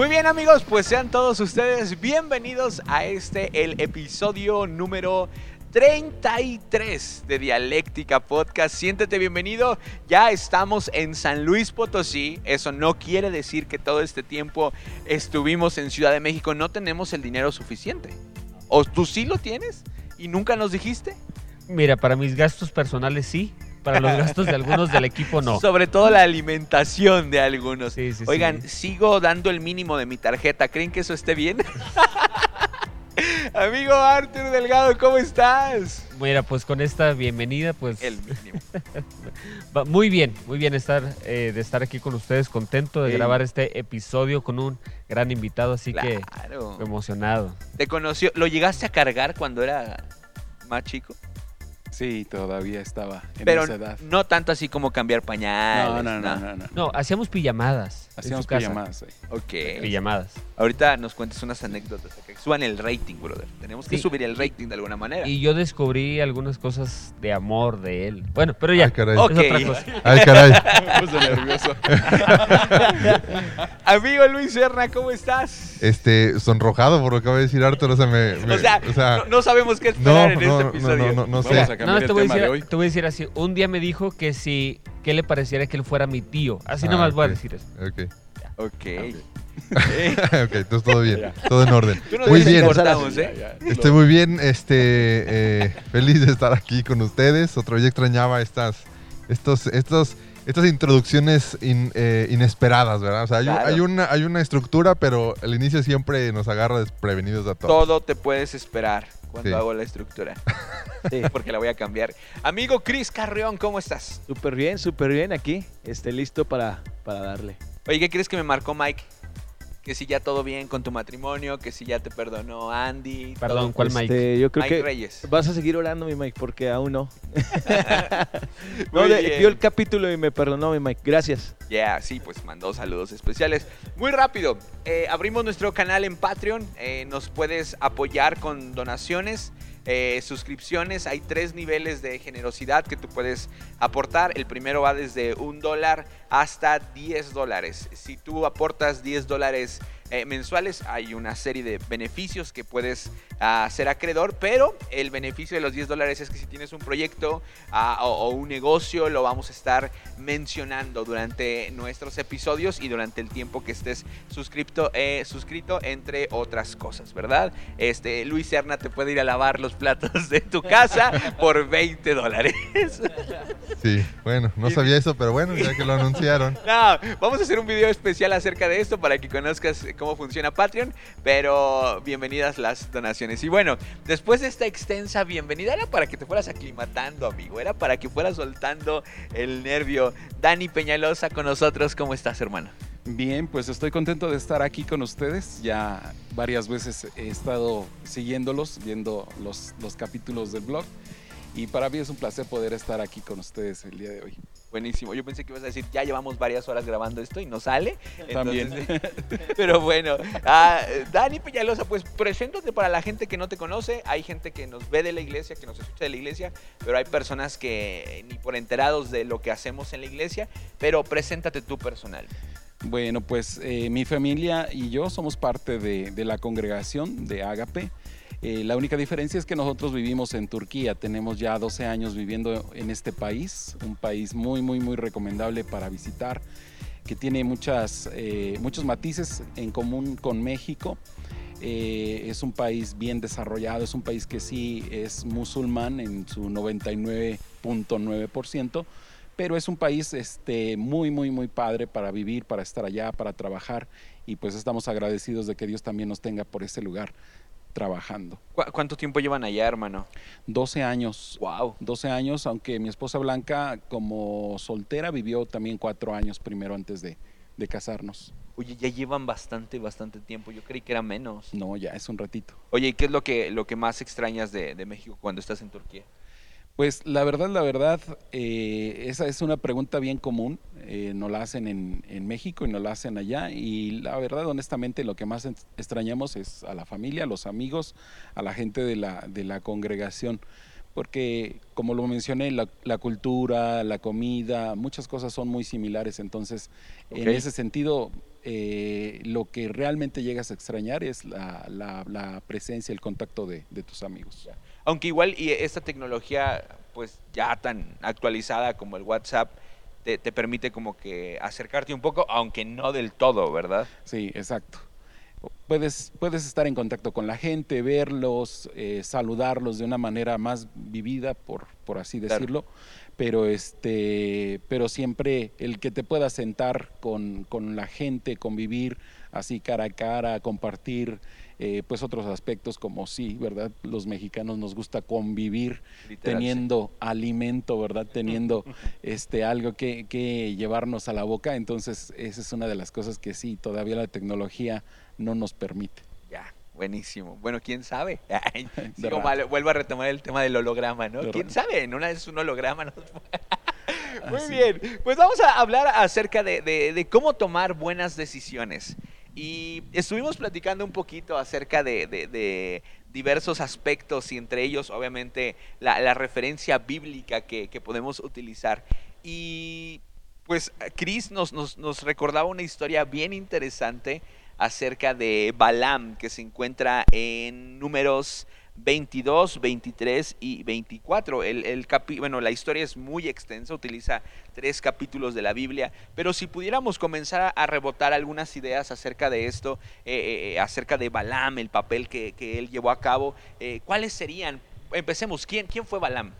Muy bien amigos, pues sean todos ustedes bienvenidos a este, el episodio número 33 de Dialéctica Podcast. Siéntete bienvenido. Ya estamos en San Luis Potosí. Eso no quiere decir que todo este tiempo estuvimos en Ciudad de México. No tenemos el dinero suficiente. ¿O tú sí lo tienes? ¿Y nunca nos dijiste? Mira, para mis gastos personales sí, para los gastos de algunos del equipo no. Sobre todo la alimentación de algunos. Sí, sí, Oigan, sí. sigo dando el mínimo de mi tarjeta. ¿Creen que eso esté bien? Amigo Arthur Delgado, ¿cómo estás? Mira, pues con esta bienvenida, pues El mínimo. muy bien, muy bien estar eh, de estar aquí con ustedes, contento de Sí. grabar este episodio con un gran invitado, así que Claro. emocionado. ¿Te conoció? ¿Lo llegaste a cargar cuando era más chico? Sí, todavía estaba en Pero esa edad. no tanto así como cambiar pañales. No, no, no, no, no. No, hacíamos pijamadas. Hacíamos pijamadas. sí. Ok. Pijamadas. Ahorita nos cuentes unas anécdotas. Que suban el rating, brother. Tenemos que Sí. subir el rating de alguna manera. Y yo descubrí algunas cosas de amor de él. Bueno, pero ya, Ay, caray. Ok. es otra cosa. Ay, caray. Me puse nervioso. Amigo Luis Serna, ¿cómo estás? Este, sonrojado por lo que acaba de decir Arthur, o sea, me... me- o sea, no, no sabemos qué no, esperar en no, este no, episodio. no, no, no Vamos sé. a cambiar No, el te voy, a tema de decir, hoy. te voy a decir así. Un día me dijo que si, que le pareciera que él fuera mi tío. Así Ah, nomás voy a decir eso. Ok. Ok. ok, entonces todo bien, todo en orden. Muy bien, ¿eh? Estoy muy bien, este, eh, feliz de estar aquí con ustedes. Otro día extrañaba estas, estos, estos, estas introducciones in- eh, inesperadas, ¿verdad? O sea, hay, un- Claro. hay una, hay una estructura, pero el inicio siempre nos agarra desprevenidos a todos. Todo te puedes esperar cuando Sí. hago la estructura. Sí. Porque la voy a cambiar. Amigo Chris Carrión, ¿cómo estás? Súper bien, súper bien aquí. Esté listo para, para darle. Oye, ¿qué crees que me marcó Mike? Que si ya todo bien con tu matrimonio, que si ya te perdonó Andy. Perdón, todo. ¿cuál Mike? Este, yo creo Mike que Reyes. vas a seguir orando, mi Mike, porque aún no. No, de- vio el capítulo y me perdonó, mi Mike. Gracias. Yeah, sí, pues mandó saludos especiales. Muy rápido, eh, abrimos nuestro canal en Patreon. eh, nos puedes apoyar con donaciones, eh, suscripciones. Hay tres niveles de generosidad que tú puedes aportar. El primero va desde un dólar hasta 10 dólares. Si tú aportas 10 dólares eh, mensuales, hay una serie de beneficios que puedes ah, ser acreedor, pero el beneficio de los 10 dólares es que si tienes un proyecto ah, o, o un negocio, lo vamos a estar mencionando durante nuestros episodios y durante el tiempo que estés suscripto, eh, suscrito, entre otras cosas, ¿verdad? Este, Luis Serna te puede ir a lavar los platos de tu casa por 20 dólares. Sí, bueno, no sabía eso, pero bueno, ya que lo anunciaron. No, vamos a hacer un video especial acerca de esto para que conozcas cómo funciona Patreon, pero bienvenidas las donaciones. Y bueno, después de esta extensa bienvenida era para que te fueras aclimatando, amigo, era para que fueras soltando el nervio. Dani Peñalosa con nosotros, ¿cómo estás, hermano? Bien, pues estoy contento de estar aquí con ustedes. Ya varias veces he estado siguiéndolos, viendo los, los capítulos del blog. Y para mí es un placer poder estar aquí con ustedes el día de hoy. Buenísimo, yo pensé que ibas a decir, ya llevamos varias horas grabando esto y no sale. También. Entonces, pero bueno, ah, Dani Peñalosa, pues preséntate para la gente que no te conoce. Hay gente que nos ve de la iglesia, que nos escucha de la iglesia, pero hay personas que ni por enterados de lo que hacemos en la iglesia. Pero preséntate tú personal. Bueno, pues eh, mi familia y yo somos parte de, de la congregación de Ágape. Eh, la única diferencia es que nosotros vivimos en Turquía. Tenemos ya 12 años viviendo en este país, un país muy, muy, muy recomendable para visitar, que tiene muchas, eh, muchos matices en común con México. Eh, es un país bien desarrollado, es un país que sí es musulmán en su 99.9%, pero es un país este, muy, muy, muy padre para vivir, para estar allá, para trabajar y pues estamos agradecidos de que Dios también nos tenga por ese lugar trabajando. ¿Cu- ¿Cuánto tiempo llevan allá, hermano? 12 años. Wow. 12 años, aunque mi esposa Blanca como soltera vivió también cuatro años primero antes de, de casarnos. Oye, ya llevan bastante, bastante tiempo. Yo creí que era menos. No, ya es un ratito. Oye, ¿y qué es lo que, lo que más extrañas de, de México cuando estás en Turquía? Pues la verdad, la verdad, eh, esa es una pregunta bien común. Eh, nos la hacen en, en México y nos la hacen allá. Y la verdad, honestamente, lo que más extrañamos es a la familia, a los amigos, a la gente de la, de la congregación. porque como lo mencioné, la, la cultura, la comida, muchas cosas son muy similares, entonces en ese sentido eh, lo que realmente llegas a extrañar es la, la- la presencia, el contacto de, de tus amigos. Aunque igual y esta tecnología, pues ya tan actualizada como el WhatsApp, te, te permite como que acercarte un poco, aunque no del todo, ¿verdad? Sí, exacto. Puedes, puedes estar en contacto con la gente, verlos, eh, saludarlos de una manera más vivida, por, por así Claro. decirlo, pero, este, pero siempre el que te puedas sentar con, con la gente, convivir así cara a cara, compartir eh, pues otros aspectos como sí, ¿verdad? Los mexicanos nos gusta convivir Literal, teniendo alimento, ¿verdad? Teniendo este algo que, que llevarnos a la boca. Entonces, esa es una de las cosas que sí, todavía la tecnología no nos permite. Ya, buenísimo. Bueno, quién sabe. Ay, De sigo rato. mal, vuelvo a retomar el tema del holograma, ¿no? De ¿Quién rato. sabe? En una vez un holograma. nos- Muy Así. bien, pues vamos a hablar acerca de, de- de cómo tomar buenas decisiones. Y estuvimos platicando un poquito acerca de, diversos aspectos y entre ellos obviamente la, referencia bíblica que, que podemos utilizar. Y pues Chris nos, nos, nos recordaba una historia bien interesante acerca de Balaam que se encuentra en números 22, 23 y 24. El, el bueno, la historia es muy extensa, utiliza tres capítulos de la Biblia, pero si pudiéramos comenzar a, rebotar algunas ideas acerca de esto, eh, eh, acerca de Balaam, el papel que, él llevó a cabo, eh, ¿cuáles serían? Empecemos, ¿quién, quién fue Balaam?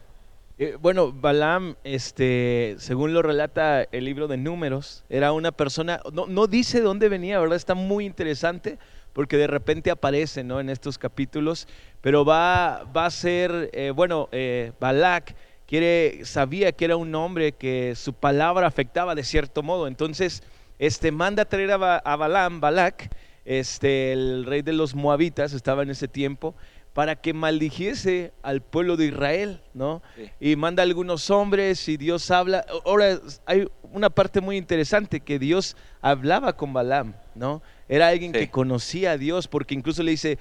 Eh, bueno, Balaam, este, según lo relata el libro de Números, era una persona, no, no dice de dónde venía, ¿verdad? Está muy interesante porque de repente aparece, ¿no? En estos capítulos, pero va, va a ser, eh, bueno, eh, Balak quiere, sabía que era un hombre que su palabra afectaba de cierto modo, entonces, este, manda a traer a, Ba- a Balaam, Balak, este, el rey de los moabitas, estaba en ese tiempo, para que maldijese al pueblo de Israel, ¿no? Sí. y manda algunos hombres y Dios habla. Ahora hay una parte muy interesante que Dios hablaba con Balaam, ¿no? Era alguien Sí. que conocía a Dios porque incluso le dice,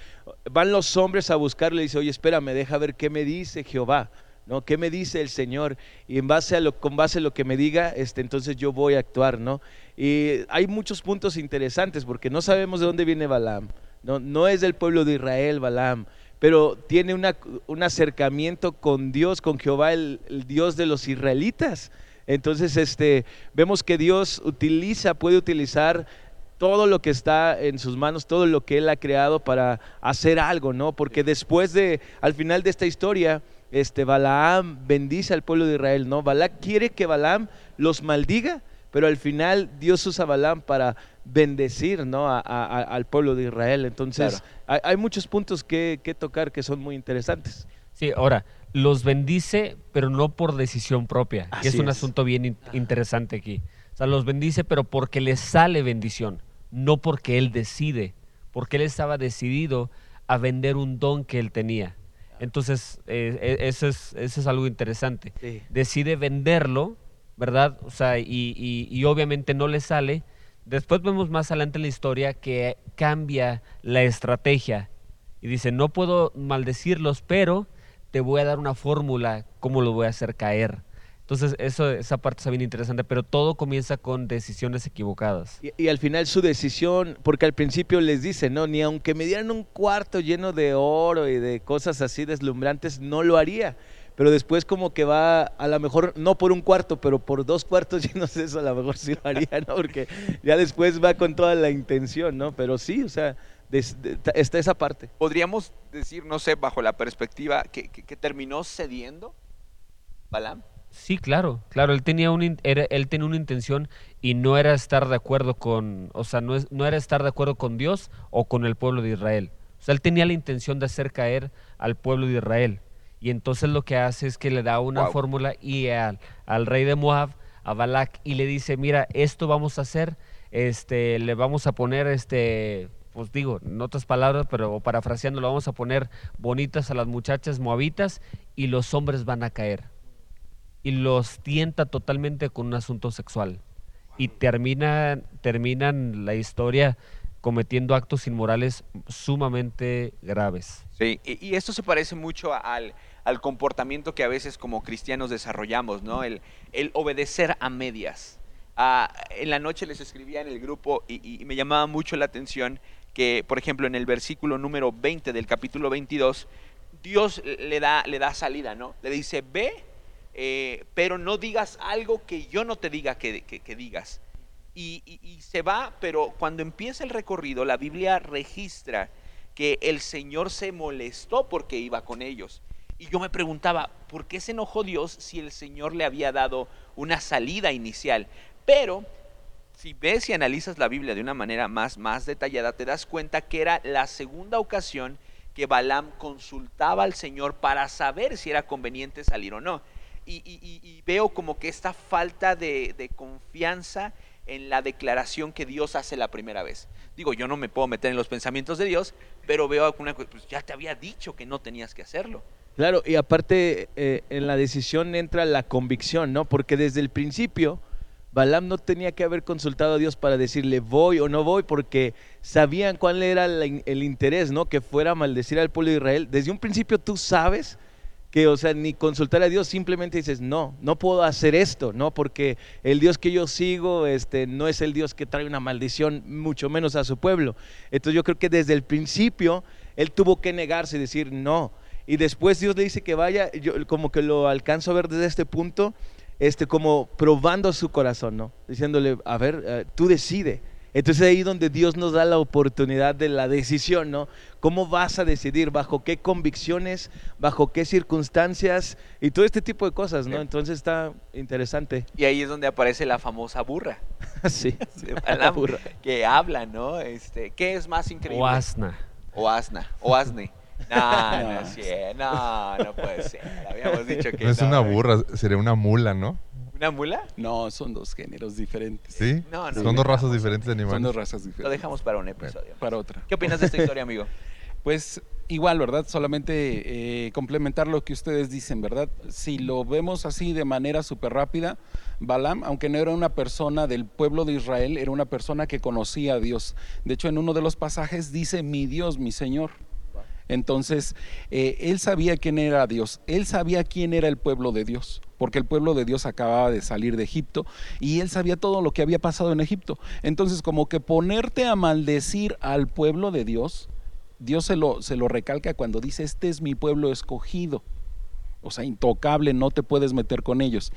van los hombres a buscarle y dice, oye, espérame, deja ver qué me dice Jehová. ¿No? ¿Qué me dice el Señor? Y en base a lo, con base a lo que me diga, este, entonces yo voy a actuar, ¿no? Y hay muchos puntos interesantes porque no sabemos de dónde viene Balaam, ¿no? No es del pueblo de Israel, Balaam, pero tiene un acercamiento con Dios, con Jehová, el, el Dios de los israelitas. Entonces, este, vemos que Dios utiliza, puede utilizar todo lo que está en sus manos, todo lo que Él ha creado para hacer algo, ¿no? Porque después de, al final de esta historia, este, Balaam bendice al pueblo de Israel, ¿no? Balaam quiere que Balaam los maldiga, pero al final Dios usa a Balaam para bendecir, ¿no? A- al pueblo de Israel. Entonces, hay, hay muchos puntos que, que tocar que son muy interesantes. Sí, ahora, los bendice, pero no por decisión propia. que es un es. asunto bien in- interesante aquí. O sea, los bendice, pero porque le sale bendición, no porque él decide, porque él estaba decidido a vender un don que él tenía. Entonces, eh, eh, eso, es, eso es algo interesante. Sí. Decide venderlo, ¿verdad? O sea, y, y- y obviamente no le sale. Después vemos más adelante en la historia que cambia la estrategia y dice, no puedo maldecirlos, pero te voy a dar una fórmula, cómo lo voy a hacer caer. Entonces, eso, esa parte está bien interesante, pero todo comienza con decisiones equivocadas. Y, y al final su decisión, porque al principio les dice, no, ni aunque me dieran un cuarto lleno de oro y de cosas así deslumbrantes, no lo haría. Pero después como que va, a lo mejor, no por un cuarto, pero por dos cuartos llenos de eso, a lo mejor sí lo haría, ¿no? Porque ya después va con toda la intención, ¿no? Pero sí, o sea, está esa parte. Podríamos decir, no sé, bajo la perspectiva, que, que- que terminó cediendo Balaam. Sí, claro, claro, él tenía, un, era- él tenía una intención y no era estar de acuerdo con, o sea, no, es, no era estar de acuerdo con Dios o con el pueblo de Israel. O sea, él tenía la intención de hacer caer al pueblo de Israel. Y entonces lo que hace es que le da una fórmula y al, al rey de Moab, a Balak, y le dice, mira, esto vamos a hacer, este, le vamos a poner, este, pues digo, en otras palabras, pero parafraseando, le vamos a poner bonitas a las muchachas moabitas y los hombres van a caer. Y los tienta totalmente con un asunto sexual. Y termina, terminan la historia cometiendo actos inmorales sumamente graves. Sí, y, esto se parece mucho al, al comportamiento que a veces como cristianos desarrollamos, ¿no? El, el obedecer a medias. Ah, en la noche les escribía en el grupo y, me llamaba mucho la atención que, por ejemplo, en el versículo número 20 del capítulo 22, Dios le da, le da salida, ¿no? Le dice, ve, eh, pero no digas algo que yo no te diga que- que digas. Y, se va, pero cuando empieza el recorrido, la Biblia registra que el Señor se molestó porque iba con ellos. Y yo me preguntaba, ¿por qué se enojó Dios si el Señor le había dado una salida inicial? Pero si ves y analizas la Biblia de una manera más, más detallada, te das cuenta que era la segunda ocasión que Balaam consultaba al Señor para saber si era conveniente salir o no. Y, veo como que esta falta de confianza en la declaración que Dios hace la primera vez. Digo, yo no me puedo meter en los pensamientos de Dios, pero veo alguna cosa, pues ya te había dicho que no tenías que hacerlo. Claro, y aparte eh, en la decisión entra la convicción, ¿no? Porque desde el principio Balaam no tenía que haber consultado a Dios para decirle voy o no voy, porque sabían cuál era el interés, ¿no? Que fuera a maldecir al pueblo de Israel. Desde un principio tú sabes que, o sea, ni consultar a Dios, simplemente dices, no, no puedo hacer esto, ¿no? Porque el Dios que yo sigo este, no es el Dios que trae una maldición, mucho menos a su pueblo. Entonces yo creo que desde el principio él tuvo que negarse y decir, no. Y después Dios le dice que vaya, yo como que lo alcanzo a ver desde este punto, este, como probando su corazón, ¿no? Diciéndole, a ver, eh, tú decide. Entonces ahí donde Dios nos da la oportunidad de la decisión, ¿no? ¿Cómo vas a decidir? ¿Bajo qué convicciones? ¿Bajo qué circunstancias? Y todo este tipo de cosas, ¿no? Sí. Entonces está interesante. Y ahí es donde aparece la famosa burra sí. de Balaam, que habla, ¿no? Este, ¿Qué es más increíble? O asna. O asna, o asne. No, no, puede ser. Habíamos dicho que No es no, una burra, sería una mula, ¿no? ¿Una mula? No, son dos géneros diferentes. ¿Sí? No, no, Son dos razas diferentes de Son animales. dos razas Lo diferentes. dejamos para un episodio. Para otra. ¿Qué opinas de esta historia, amigo? Pues igual, ¿verdad? Solamente eh, complementar lo que ustedes dicen, ¿verdad? Si lo vemos así de manera súper rápida, Balaam, aunque no era una persona del pueblo de Israel, era una persona que conocía a Dios. De hecho, en uno de los pasajes dice, mi Dios, mi Señor. Entonces, eh, él sabía quién era Dios, él sabía quién era el pueblo de Dios, porque el pueblo de Dios acababa de salir de Egipto y él sabía todo lo que había pasado en Egipto. Entonces, como que ponerte a maldecir al pueblo de Dios, Dios se lo, se lo recalca cuando dice, este es mi pueblo escogido. O sea, intocable, no te puedes meter con ellos.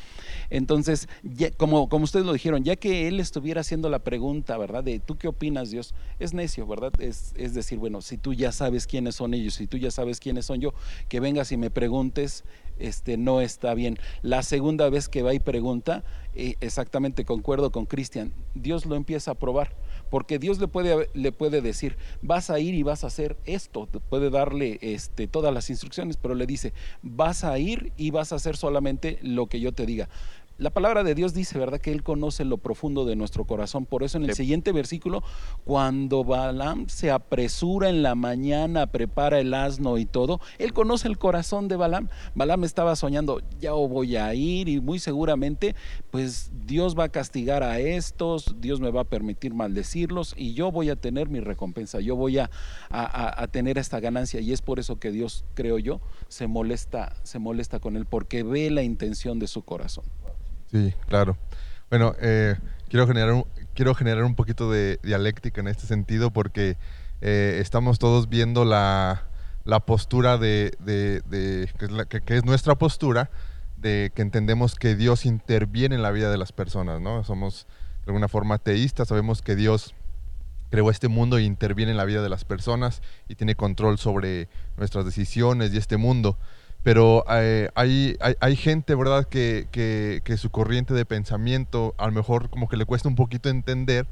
Entonces, como, como ustedes lo dijeron, ya que él estuviera haciendo la pregunta, ¿verdad? De tú qué opinas, Dios, es necio, ¿verdad? Es, es decir, bueno, si tú ya sabes quiénes son ellos, si tú ya sabes quiénes son yo, que vengas y me preguntes, este, no está bien. La segunda vez que va y pregunta, eh, exactamente concuerdo con Cristian, Dios lo empieza a probar, porque Dios le puede, le puede decir, vas a ir y vas a hacer esto, puede darle este, todas las instrucciones, pero le dice, vas a ir y vas a hacer solamente lo que yo te diga. La palabra de Dios dice, ¿verdad? Que Él conoce lo profundo de nuestro corazón. Por eso en el Sí. siguiente versículo, cuando Balaam se apresura en la mañana, prepara el asno y todo, Él conoce el corazón de Balaam. Balaam estaba soñando, ya voy a ir y muy seguramente, pues Dios va a castigar a estos, Dios me va a permitir maldecirlos y yo voy a tener mi recompensa, yo voy a, a- a- a tener esta ganancia. Y es por eso que Dios, creo yo, se molesta, se molesta con él, porque ve la intención de su corazón. Sí, claro. Bueno, eh, quiero, generar un, quiero generar un poquito de dialéctica en este sentido porque eh, estamos todos viendo la, la postura de, de- que, es la- que es nuestra postura, de que entendemos que Dios interviene en la vida de las personas, ¿no? Somos de alguna forma teístas, sabemos que Dios creó este mundo e interviene en la vida de las personas y tiene control sobre nuestras decisiones y este mundo. Pero eh, hay, hay, hay gente, ¿verdad?, que, que, su corriente de pensamiento a lo mejor como que le cuesta un poquito entender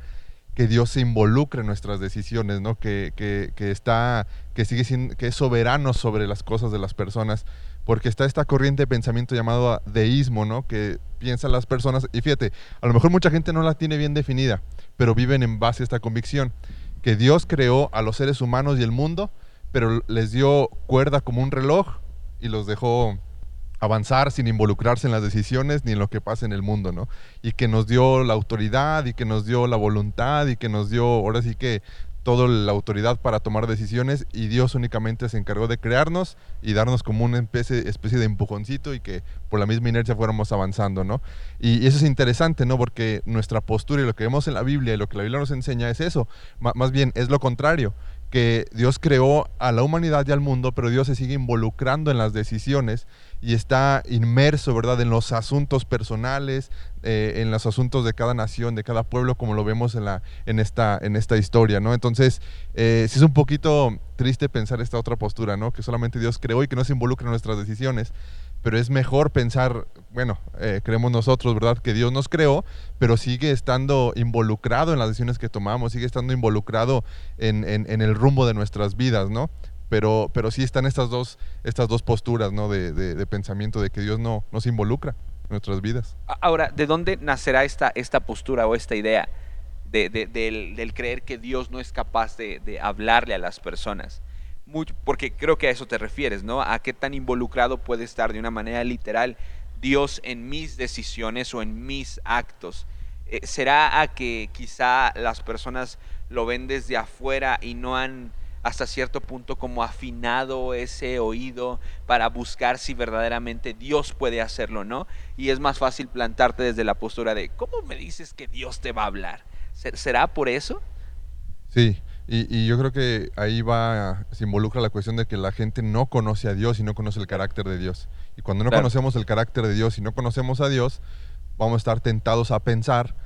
que Dios se involucra en nuestras decisiones, ¿no? Que, que, está, que sigue siendo, que es soberano sobre las cosas de las personas, porque está esta corriente de pensamiento llamado deísmo, ¿no? Que piensan las personas, y fíjate, a lo mejor mucha gente no la tiene bien definida, pero viven en base a esta convicción, que Dios creó a los seres humanos y el mundo, pero les dio cuerda como un reloj y los dejó avanzar sin involucrarse en las decisiones ni en lo que pasa en el mundo, ¿no? Y que nos dio la autoridad y que nos dio la voluntad y que nos dio, ahora sí que toda la autoridad para tomar decisiones y Dios únicamente se encargó de crearnos y darnos como una especie, especie de empujoncito y que por la misma inercia fuéramos avanzando, ¿no? Y, eso es interesante, ¿no? Porque nuestra postura y lo que vemos en la Biblia y lo que la Biblia nos enseña es eso, más bien es lo contrario que Dios creó a la humanidad y al mundo, pero Dios se sigue involucrando en las decisiones y está inmerso, ¿verdad?, en los asuntos personales, eh, en los asuntos de cada nación, de cada pueblo, como lo vemos en, la, en, esta, en esta historia, ¿no? Entonces, eh, sí es un poquito triste pensar esta otra postura, ¿no? Que solamente Dios creó y que no se involucra en nuestras decisiones pero es mejor pensar, bueno, eh, creemos nosotros, ¿verdad? Que Dios nos creó, pero sigue estando involucrado en las decisiones que tomamos, sigue estando involucrado en, el rumbo de nuestras vidas, ¿no? Pero, pero sí están estas dos, estas dos posturas, ¿no? De, pensamiento de que Dios no nos involucra en nuestras vidas. Ahora, ¿de dónde nacerá esta, esta postura o esta idea del, del, creer que Dios no es capaz de hablarle a las personas? Porque creo que a eso te refieres, ¿no? A qué tan involucrado puede estar de una manera literal Dios en mis decisiones o en mis actos. Eh, ¿Será a que quizá las personas lo ven desde afuera y no han hasta cierto punto como afinado ese oído para buscar si verdaderamente Dios puede hacerlo, ¿no? Y es más fácil plantarte desde la postura de, ¿cómo me dices que Dios te va a hablar? ¿Será por eso? Sí, y, yo creo que ahí va, se involucra la cuestión de que la gente no conoce a Dios y no conoce el carácter de Dios. Y cuando no conocemos el carácter de Dios y no conocemos a Dios, vamos a estar tentados a pensar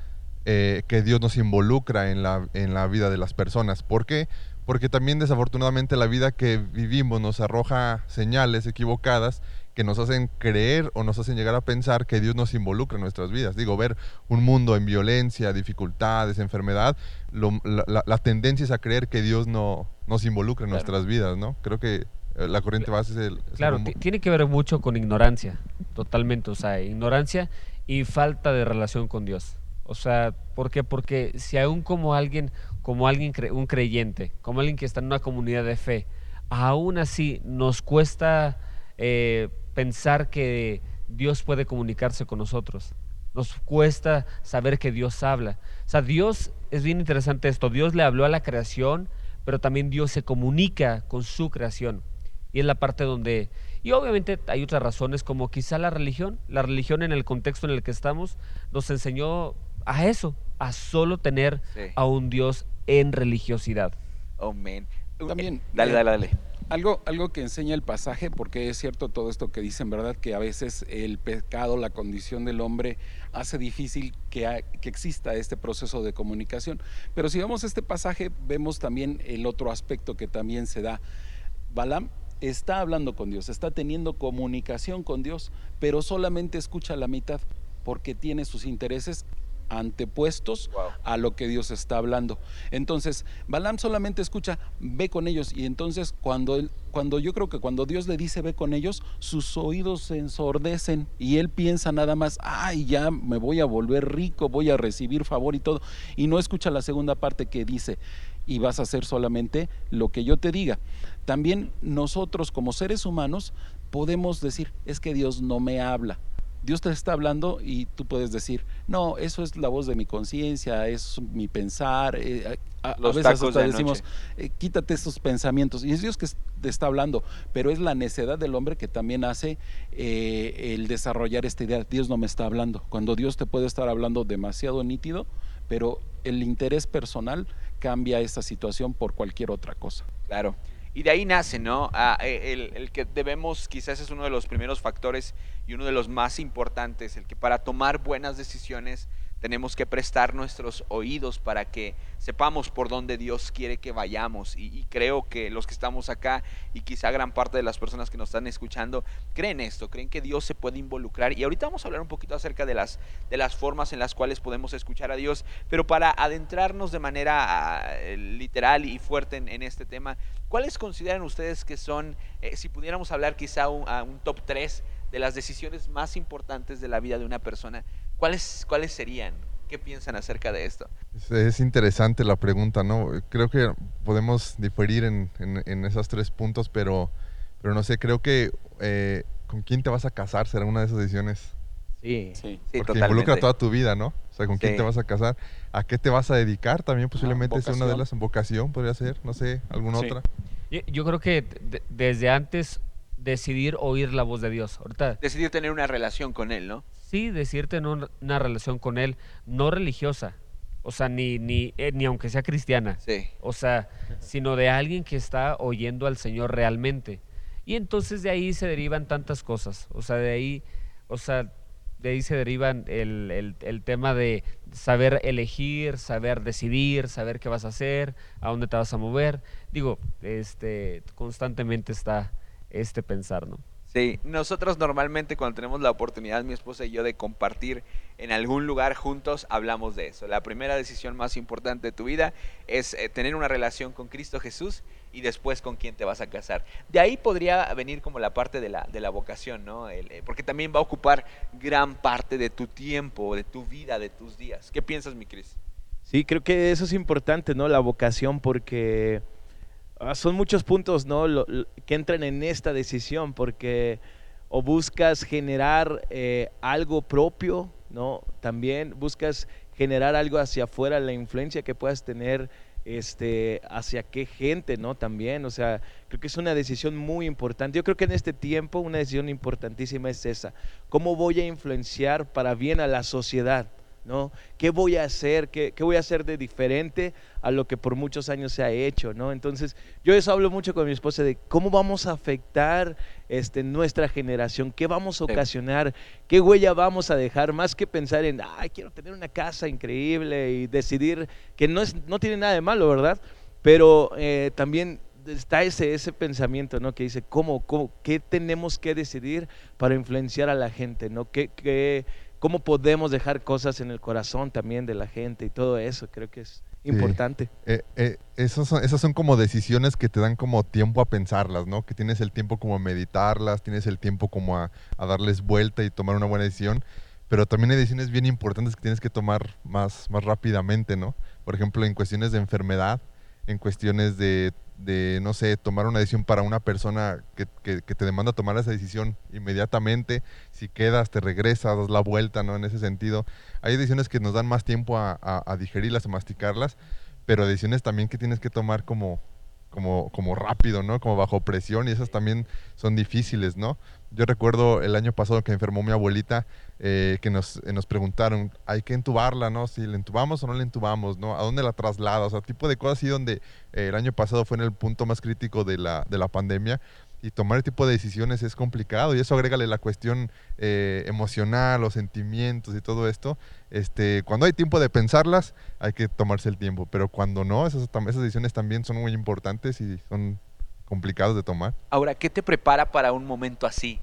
eh, que Dios nos involucra en la, en la vida de las personas. ¿Por qué? Porque también desafortunadamente la vida que vivimos nos arroja señales equivocadas que nos hacen creer o nos hacen llegar a pensar que Dios nos involucra en nuestras vidas. Digo, ver un mundo en violencia, dificultades, enfermedad, la, tendencia es a creer que Dios no nos involucra en nuestras vidas, ¿no? Creo que eh, la corriente base es el... claro, tiene que ver mucho con ignorancia, totalmente, o sea, ignorancia y falta de relación con Dios. O sea, ¿por qué? Porque si aún como alguien, como alguien, un creyente, como alguien que está en una comunidad de fe, aún así nos cuesta eh, pensar que Dios puede comunicarse con nosotros. Nos cuesta saber que Dios habla. O sea, Dios, es bien interesante esto, Dios le habló a la creación, pero también Dios se comunica con su creación. Y es la parte donde... Y obviamente hay otras razones, como quizá la religión. La religión en el contexto en el que estamos nos enseñó a eso, a solo tener a un Dios en religiosidad. Amén. También. Dale, dale, dale. Algo, algo que enseña el pasaje, porque es cierto todo esto que dicen, ¿verdad? Que a veces el pecado, la condición del hombre, hace difícil que, que exista este proceso de comunicación. Pero si vemos este pasaje, vemos también el otro aspecto que también se da. Balaam está hablando con Dios, está teniendo comunicación con Dios, pero solamente escucha la mitad porque tiene sus intereses antepuestos a lo que Dios está hablando. Entonces, Balaam solamente escucha, ve con ellos. Y entonces, cuando, él, cuando yo creo que cuando Dios le dice, ve con ellos, sus oídos se ensordecen y él piensa nada más, ay, ya me voy a volver rico, voy a recibir favor y todo. Y no escucha la segunda parte que dice, y vas a hacer solamente lo que yo te diga. También nosotros como seres humanos podemos decir, es que Dios no me habla Dios te está hablando y tú puedes decir, no, eso es la voz de mi conciencia, es mi pensar. Eh, a, Los veces decimos, eh, quítate esos pensamientos. Y es Dios que te está hablando, pero es la necedad del hombre que también hace eh, el desarrollar esta idea. Dios no me está hablando. Cuando Dios te puede estar hablando demasiado nítido, pero el interés personal cambia esta situación por cualquier otra cosa. Claro. Y de ahí nace, ¿no? E, el, que debemos, quizás es uno de los primeros factores y uno de los más importantes, el que para tomar buenas decisiones tenemos que prestar nuestros oídos para que sepamos por dónde Dios quiere que vayamos. Y, creo que los que estamos acá y quizá gran parte de las personas que nos están escuchando creen esto, creen que Dios se puede involucrar. Y ahorita vamos a hablar un poquito acerca de las, de las formas en las cuales podemos escuchar a Dios. Pero para adentrarnos de manera ah, literal y fuerte en, este tema, ¿cuáles consideran ustedes que son, eh, si pudiéramos hablar quizá un, a un top 3 de las decisiones más importantes de la vida de una persona? ¿Cuáles, ¿Cuáles serían? ¿Qué piensan acerca de esto? Es, interesante la pregunta, ¿no? Creo que podemos diferir en, en, esos tres puntos, pero, pero no sé, creo que eh, con quién te vas a casar será una de esas decisiones Sí. Sí. Sí, porque totalmente. involucra toda tu vida, ¿no? O sea, con quién Sí. te vas a casar, a qué te vas a dedicar, también posiblemente es una de las vocación, podría ser, no sé, alguna Sí. otra. Yo, yo creo que de- desde antes decidir oír la voz de Dios. Ahorita Decidir tener una relación con él, ¿no? sí decirte en un- una relación con Él, no religiosa, o sea, ni, ni, eh, ni aunque sea cristiana, Sí. o sea, sino de alguien que está oyendo al Señor realmente. Y entonces de ahí se derivan tantas cosas, o sea, de ahí, o sea, de ahí se derivan el, el- el tema de saber elegir, saber decidir, saber qué vas a hacer, a dónde te vas a mover. Digo, este, constantemente está este pensar, ¿no? Sí, nosotros normalmente cuando tenemos la oportunidad, mi esposa y yo, de compartir en algún lugar juntos, hablamos de eso. La primera decisión más importante de tu vida es eh, tener una relación con Cristo Jesús y después con quién te vas a casar. De ahí podría venir como la parte de la, de la vocación, ¿no? El, eh, porque también va a ocupar gran parte de tu tiempo, de tu vida, de tus días. ¿Qué piensas, mi Cris? Sí, creo que eso es importante, ¿no? La vocación, porque son muchos puntos, ¿no? Lo- que entran en esta decisión, porque o buscas generar eh, algo propio, ¿no? También buscas generar algo hacia afuera, la influencia que puedas tener este, hacia qué gente, ¿no? También, o sea, creo que es una decisión muy importante. Yo creo que en este tiempo una decisión importantísima es esa. ¿Cómo voy a influenciar para bien a la sociedad? ¿No? ¿Qué voy a hacer? ¿Qué, qué voy a hacer de diferente a lo que por muchos años se ha hecho, ¿no? Entonces, yo eso hablo mucho con mi esposa de cómo vamos a afectar este, nuestra generación, qué vamos a ocasionar, qué huella vamos a dejar, más que pensar en, ay, quiero tener una casa increíble y decidir que no, es, no tiene nada de malo, ¿verdad? Pero eh, también está ese, ese pensamiento, ¿no? Que dice, ¿cómo, cómo, ¿qué tenemos que decidir para influenciar a la gente, ¿no? ¿Qué, qué, ¿Cómo podemos dejar cosas en el corazón también de la gente y todo eso? Creo que es Sí. importante. Eh, eh, esos son, esas son como decisiones que te dan como tiempo a pensarlas, ¿no? Que tienes el tiempo como a meditarlas, tienes el tiempo como a, a darles vuelta y tomar una buena decisión. Pero también hay decisiones bien importantes que tienes que tomar más, más rápidamente, ¿no? Por ejemplo, en cuestiones de enfermedad, en cuestiones de, de, no sé, tomar una decisión para una persona que, que- te demanda tomar esa decisión inmediatamente. Si quedas, te regresas, das la vuelta, ¿no? En ese sentido. Hay decisiones que nos dan más tiempo a digerirlas, a masticarlas, pero decisiones también que tienes que tomar como, como, como rápido, ¿no? Como bajo presión y esas también son difíciles, ¿no? Yo recuerdo el año pasado que enfermó mi abuelita, eh, que nos, eh, nos preguntaron, hay que entubarla, ¿no? Si la entubamos o no la entubamos, ¿no? ¿A dónde la traslada? O sea, tipo de cosas así donde eh, el año pasado fue en el punto más crítico de la, de la pandemia y tomar ese tipo de decisiones es complicado y eso agrégale la cuestión eh, emocional, los sentimientos y todo esto. Este, cuando hay tiempo de pensarlas, hay que tomarse el tiempo, pero cuando no, esas, esas decisiones también son muy importantes y son complicados de tomar. Ahora, ¿qué te prepara para un momento así?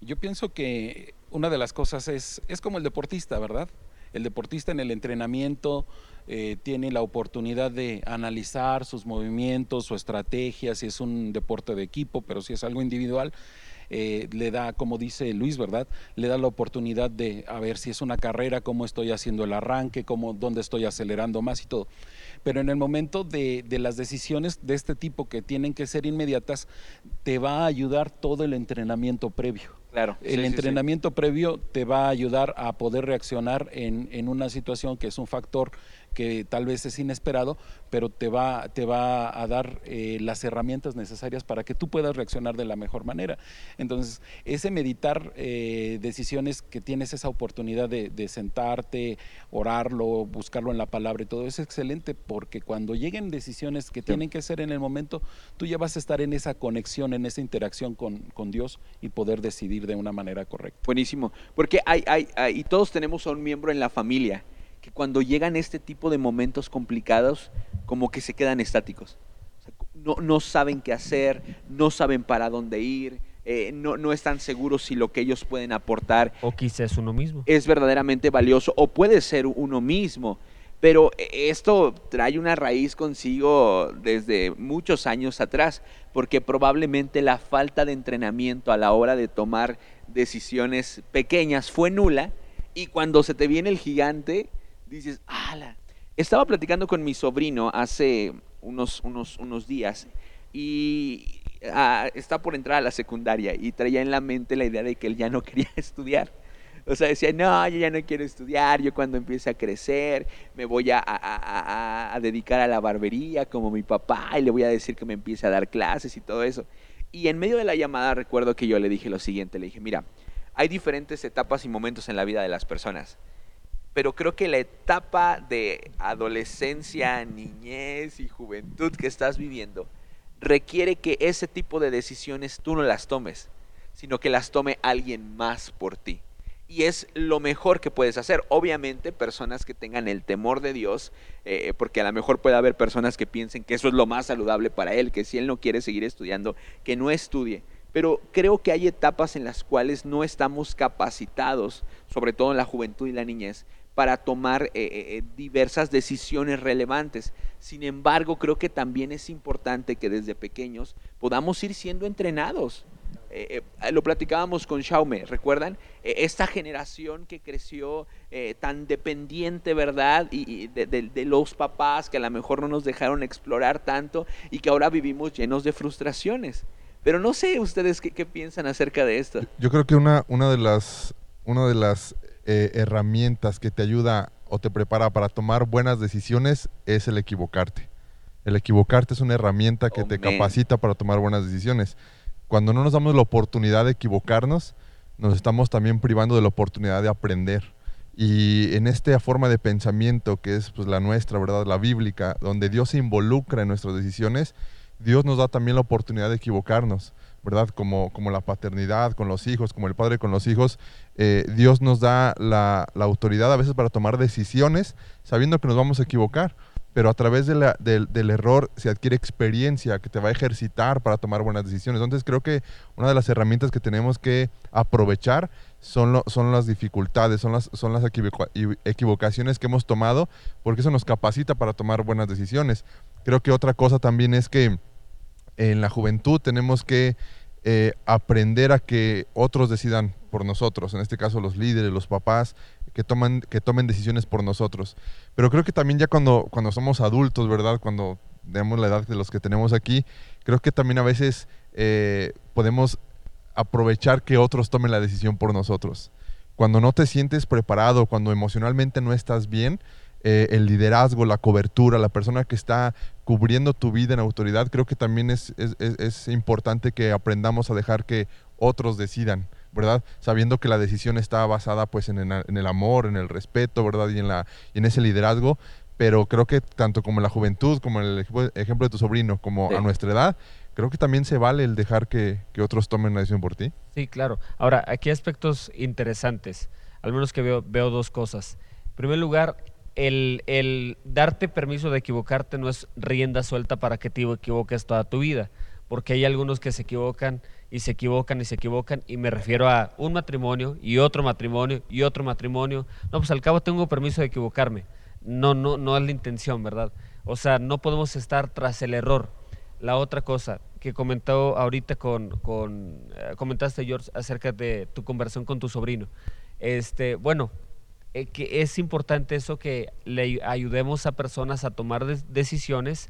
Yo pienso que una de las cosas es, es como el deportista, ¿verdad? El deportista en el entrenamiento eh, tiene la oportunidad de analizar sus movimientos, su estrategia, si es un deporte de equipo, pero si es algo individual, eh, le da, como dice Luis, ¿verdad? Le da la oportunidad de a ver si es una carrera, cómo estoy haciendo el arranque, cómo, dónde estoy acelerando más y todo. Pero en el momento de, de las decisiones de este tipo que tienen que ser inmediatas, te va a ayudar todo el entrenamiento previo. Claro. El sí, sí, sí. entrenamiento previo te va a ayudar a poder reaccionar en, en una situación que es un factor que tal vez es inesperado, pero te va, te va a dar eh, las herramientas necesarias para que tú puedas reaccionar de la mejor manera. Entonces, ese meditar eh, decisiones que tienes esa oportunidad de, sentarte, orarlo, buscarlo en la palabra y todo, es excelente porque cuando lleguen decisiones que tienen que ser en el momento, tú ya vas a estar en esa conexión, en esa interacción con, con Dios y poder decidir de una manera correcta. Buenísimo. Porque hay, hay- y todos tenemos a un miembro en la familia que cuando llegan este tipo de momentos complicados, como que se quedan estáticos. O sea, no, no saben qué hacer, no saben para dónde ir, eh, no, no están seguros si lo que ellos pueden aportar O quizás uno mismo. es verdaderamente valioso o puede ser uno mismo. Pero eh, esto trae una raíz consigo desde muchos años atrás, porque probablemente la falta de entrenamiento a la hora de tomar decisiones pequeñas fue nula y cuando se te viene el gigante, dices, ¡ala! Estaba platicando con mi sobrino hace unos, unos, unos días y ah, está por entrar a la secundaria y traía en la mente la idea de que él ya no quería estudiar O sea, decía, no, yo ya no quiero estudiar, yo cuando empiece a crecer me voy a, a, dedicar a la barbería como mi papá y le voy a decir que me empiece a dar clases y todo eso. Y en medio de la llamada recuerdo que yo le dije lo siguiente, le dije, mira, hay diferentes etapas y momentos en la vida de las personas, pero creo que la etapa de adolescencia, niñez y juventud que estás viviendo requiere que ese tipo de decisiones tú no las tomes, sino que las tome alguien más por ti. Y es lo mejor que puedes hacer. Obviamente, personas que tengan el temor de Dios, eh, porque a lo mejor puede haber personas que piensen que eso es lo más saludable para él, que si él no quiere seguir estudiando, que no estudie. Pero creo que hay etapas en las cuales no estamos capacitados, sobre todo en la juventud y la niñez, para tomar eh, eh, diversas decisiones relevantes. Sin embargo, creo que también es importante que desde pequeños podamos ir siendo entrenados. Eh, lo platicábamos con Xiaomi, ¿recuerdan? esta generación que creció tan dependiente, ¿verdad? Y, de, los papás que a lo mejor no nos dejaron explorar tanto y que ahora vivimos llenos de frustraciones. Pero no sé ustedes qué, piensan acerca de esto. Yo creo que una de las eh, herramientas que te ayuda o te prepara para tomar buenas decisiones es el equivocarte. El equivocarte es una herramienta que te capacita para tomar buenas decisiones. Cuando no nos damos la oportunidad de equivocarnos, nos estamos también privando de la oportunidad de aprender. Y en esta forma de pensamiento que es pues, la nuestra, ¿verdad? La bíblica, donde Dios se involucra en nuestras decisiones, Dios nos da también la oportunidad de equivocarnos. ¿Verdad? Como, como la paternidad con los hijos, como el padre con los hijos, eh, Dios nos da la, autoridad a veces para tomar decisiones sabiendo que nos vamos a equivocar, pero a través de del error se adquiere experiencia que te va a ejercitar para tomar buenas decisiones. Entonces creo que una de las herramientas que tenemos que aprovechar son, son las dificultades, son las, son las equivocaciones que hemos tomado, porque eso nos capacita para tomar buenas decisiones. Creo que otra cosa también es que en la juventud tenemos que eh, aprender a que otros decidan por nosotros, en este caso los líderes, los papás, que, toman, que tomen decisiones por nosotros. Pero creo que también ya cuando, cuando somos adultos, ¿verdad? Cuando tenemos la edad de los que tenemos aquí, creo que también a veces eh, podemos aprovechar que otros tomen la decisión por nosotros. Cuando no te sientes preparado, cuando emocionalmente no estás bien, eh, el liderazgo, la cobertura, la persona que está cubriendo tu vida en autoridad, creo que también es, es, importante que aprendamos a dejar que otros decidan, ¿verdad? Sabiendo que la decisión está basada pues en, el amor, en el respeto, ¿verdad? Y en, la, en ese liderazgo, pero creo que tanto como en la juventud, como en el ejemplo de tu sobrino, como a nuestra edad, creo que también se vale el dejar que, que, otros tomen la decisión por ti. Sí, claro. Ahora, aquí aspectos interesantes, al menos que veo, veo dos cosas. En primer lugar, el, darte permiso de equivocarte no es rienda suelta para que te equivoques toda tu vida, porque hay algunos que se equivocan y se equivocan y se equivocan, y me refiero a un matrimonio y otro matrimonio y otro matrimonio. No, pues al cabo tengo permiso de equivocarme. No, no, no es la intención, ¿verdad? O sea, no podemos estar tras el error. La otra cosa que comentó ahorita con, con eh, comentaste George acerca de tu conversación con tu sobrino. Este, bueno, eh, que es importante eso que le ayudemos a personas a tomar decisiones,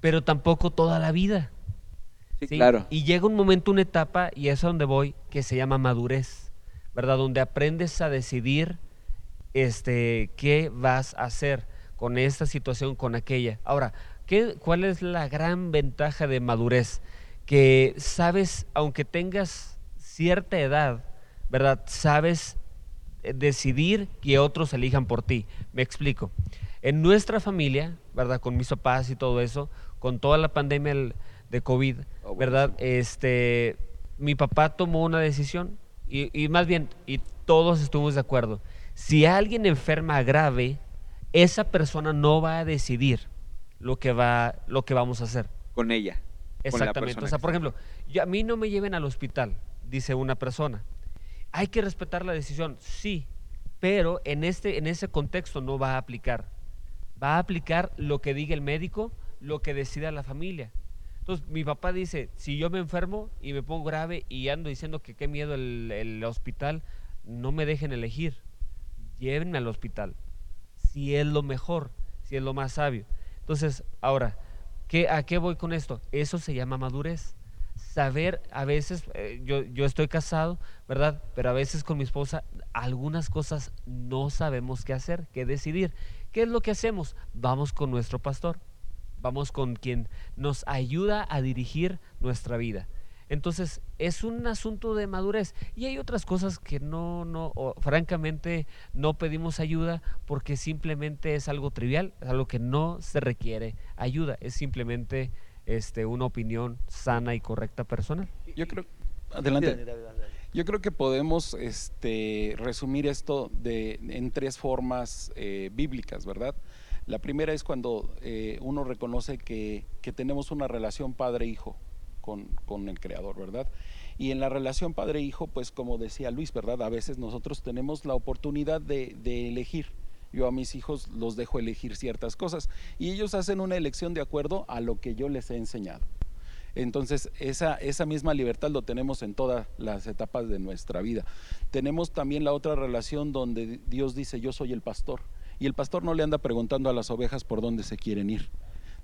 pero tampoco toda la vida. Sí, claro. Y llega un momento, una etapa, y es a donde voy, que se llama madurez, ¿verdad? Donde aprendes a decidir este, qué vas a hacer con esta situación, con aquella. Ahora, ¿qué, ¿cuál es la gran ventaja de madurez? Que sabes, aunque tengas cierta edad, ¿verdad? Sabes decidir que otros elijan por ti. Me explico. En nuestra familia, ¿verdad? Con mis papás y todo eso, con toda la pandemia de COVID, oh, ¿verdad? Este, mi papá tomó una decisión y, más bien, y todos estuvimos de acuerdo. Si alguien enferma grave, esa persona no va a decidir lo que, va, lo que vamos a hacer. Con ella. Exactamente. o sea, por ejemplo, a mí no me lleven al hospital, dice una persona. Hay que respetar la decisión, sí, pero en, este, en ese contexto no va a aplicar. Va a aplicar lo que diga el médico, lo que decida la familia. Entonces, mi papá dice, si yo me enfermo y me pongo grave y ando diciendo que qué miedo el, hospital, no me dejen elegir. Llévenme al hospital. Si es lo mejor, si es lo más sabio. Entonces, ahora, ¿qué, ¿a qué voy con esto? Eso se llama madurez. Saber, a veces, eh, yo, yo estoy casado, ¿verdad? Pero a veces con mi esposa algunas cosas no sabemos qué hacer, qué decidir. ¿Qué es lo que hacemos? Vamos con nuestro pastor, vamos con quien nos ayuda a dirigir nuestra vida. Entonces, es un asunto de madurez. Y hay otras cosas que no, no, o, francamente, no pedimos ayuda porque simplemente es algo trivial, es algo que no se requiere ayuda, es simplemente este, una opinión sana y correcta personal. Yo creo, adelante. Yo creo que podemos este, resumir esto de, en tres formas eh, bíblicas, ¿verdad? La primera es cuando eh, uno reconoce que, que tenemos una relación padre-hijo con, con, el Creador, ¿verdad? Y en la relación padre-hijo, pues como decía Luis, ¿verdad? A veces nosotros tenemos la oportunidad de, de elegir. Yo a mis hijos los dejo elegir ciertas cosas y ellos hacen una elección de acuerdo a lo que yo les he enseñado. Entonces, esa, esa misma libertad lo tenemos en todas las etapas de nuestra vida. Tenemos también la otra relación donde Dios dice, yo soy el pastor. Y el pastor no le anda preguntando a las ovejas por dónde se quieren ir.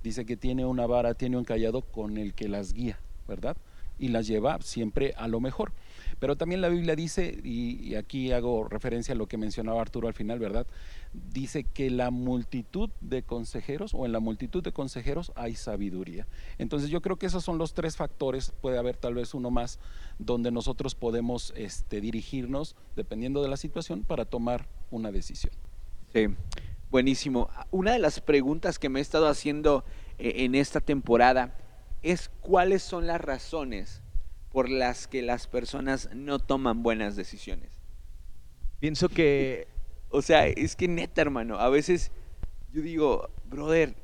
Dice que tiene una vara, tiene un callado con el que las guía, ¿verdad? Y las lleva siempre a lo mejor. Pero también la Biblia dice, y, aquí hago referencia a lo que mencionaba Arturo al final, ¿verdad? Dice que la multitud de consejeros, o en la multitud de consejeros hay sabiduría. Entonces yo creo que esos son los tres factores, puede haber tal vez uno más, donde nosotros podemos este, dirigirnos, dependiendo de la situación, para tomar una decisión. Sí, buenísimo. Una de las preguntas que me he estado haciendo eh, en esta temporada es cuáles son las razones por las que las personas no toman buenas decisiones. Pienso que, o sea, es que neta, hermano, a veces yo digo, brother,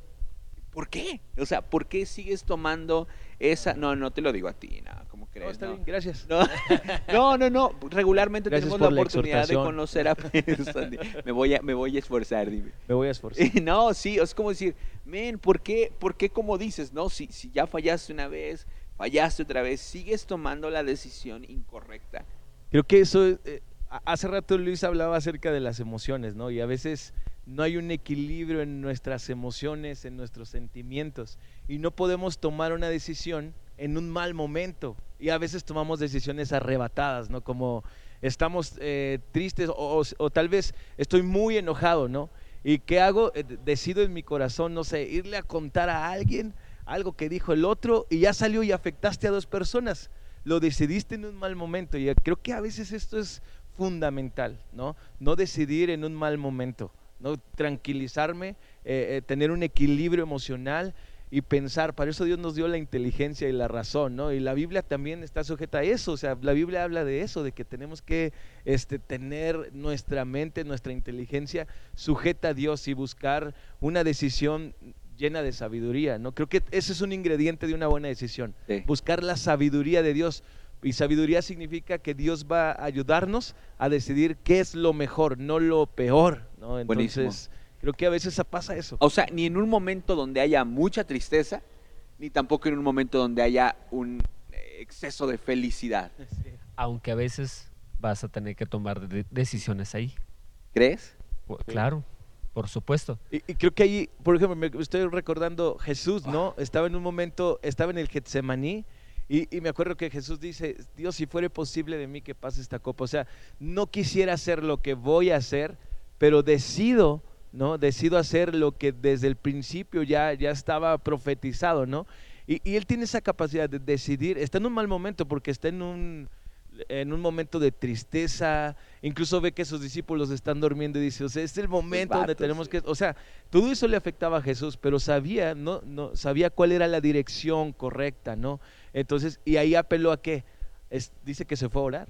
¿por qué? O sea, ¿por qué sigues tomando esa... No, no te lo digo a ti, no, ¿cómo crees? No, está no. bien, gracias. No, no, no, no. Regularmente Gracias tenemos la la oportunidad de conocer a personas. Me voy a, me voy a esforzar, dime. Me voy a esforzar. No, sí, es como decir, men, ¿por qué, por qué como dices, no? Si, si ya fallaste una vez, fallaste otra vez, sigues tomando la decisión incorrecta. Creo que eso, eh, hace rato Luis hablaba acerca de las emociones, ¿no? Y a veces no hay un equilibrio en nuestras emociones, en nuestros sentimientos. Y no podemos tomar una decisión en un mal momento. Y a veces tomamos decisiones arrebatadas, ¿no? Como estamos eh, tristes o, tal vez estoy muy enojado, ¿no? ¿Y qué hago? Eh, de- decido en mi corazón, no sé, irle a contar a alguien algo que dijo el otro y ya salió y afectaste a dos personas lo decidiste en un mal momento y creo que a veces esto es fundamental, ¿no? No decidir en un mal momento, no tranquilizarme, eh, eh, tener un equilibrio emocional y pensar, para eso Dios nos dio la inteligencia y la razón, ¿no? Y la Biblia también está sujeta a eso, o sea, la Biblia habla de eso, de que tenemos que este, tener nuestra mente, nuestra inteligencia sujeta a Dios y buscar una decisión llena de sabiduría, ¿no? Creo que ese es un ingrediente de una buena decisión Sí. buscar la sabiduría de Dios. Y sabiduría significa que Dios va a ayudarnos a decidir qué es lo mejor, no lo peor. ¿no? Buenísimo. Creo que a veces pasa eso. O sea, ni en un momento donde haya mucha tristeza, ni tampoco en un momento donde haya un eh, exceso de felicidad. Aunque a veces vas a tener que tomar de- decisiones ahí. ¿Crees? Bu- Claro, por supuesto. Y, y creo que ahí, por ejemplo, me estoy recordando Jesús, ¿no? Estaba en un momento, estaba en el Getsemaní. Y, y me acuerdo que Jesús dice, Dios, si fuere posible de mí que pase esta copa. O sea, no quisiera hacer lo que voy a hacer, pero decido, ¿no? Decido hacer lo que desde el principio ya, ya estaba profetizado, ¿no? Y, y él tiene esa capacidad de decidir, está en un mal momento porque está en un, en un momento de tristeza, incluso ve que sus discípulos están durmiendo y dice, o sea, es el momento donde tenemos sí. que, o sea, todo eso le afectaba a Jesús, pero sabía, ¿no? no sabía cuál era la dirección correcta, ¿no? Entonces, y ahí apeló a qué? Es- dice que se fue a orar,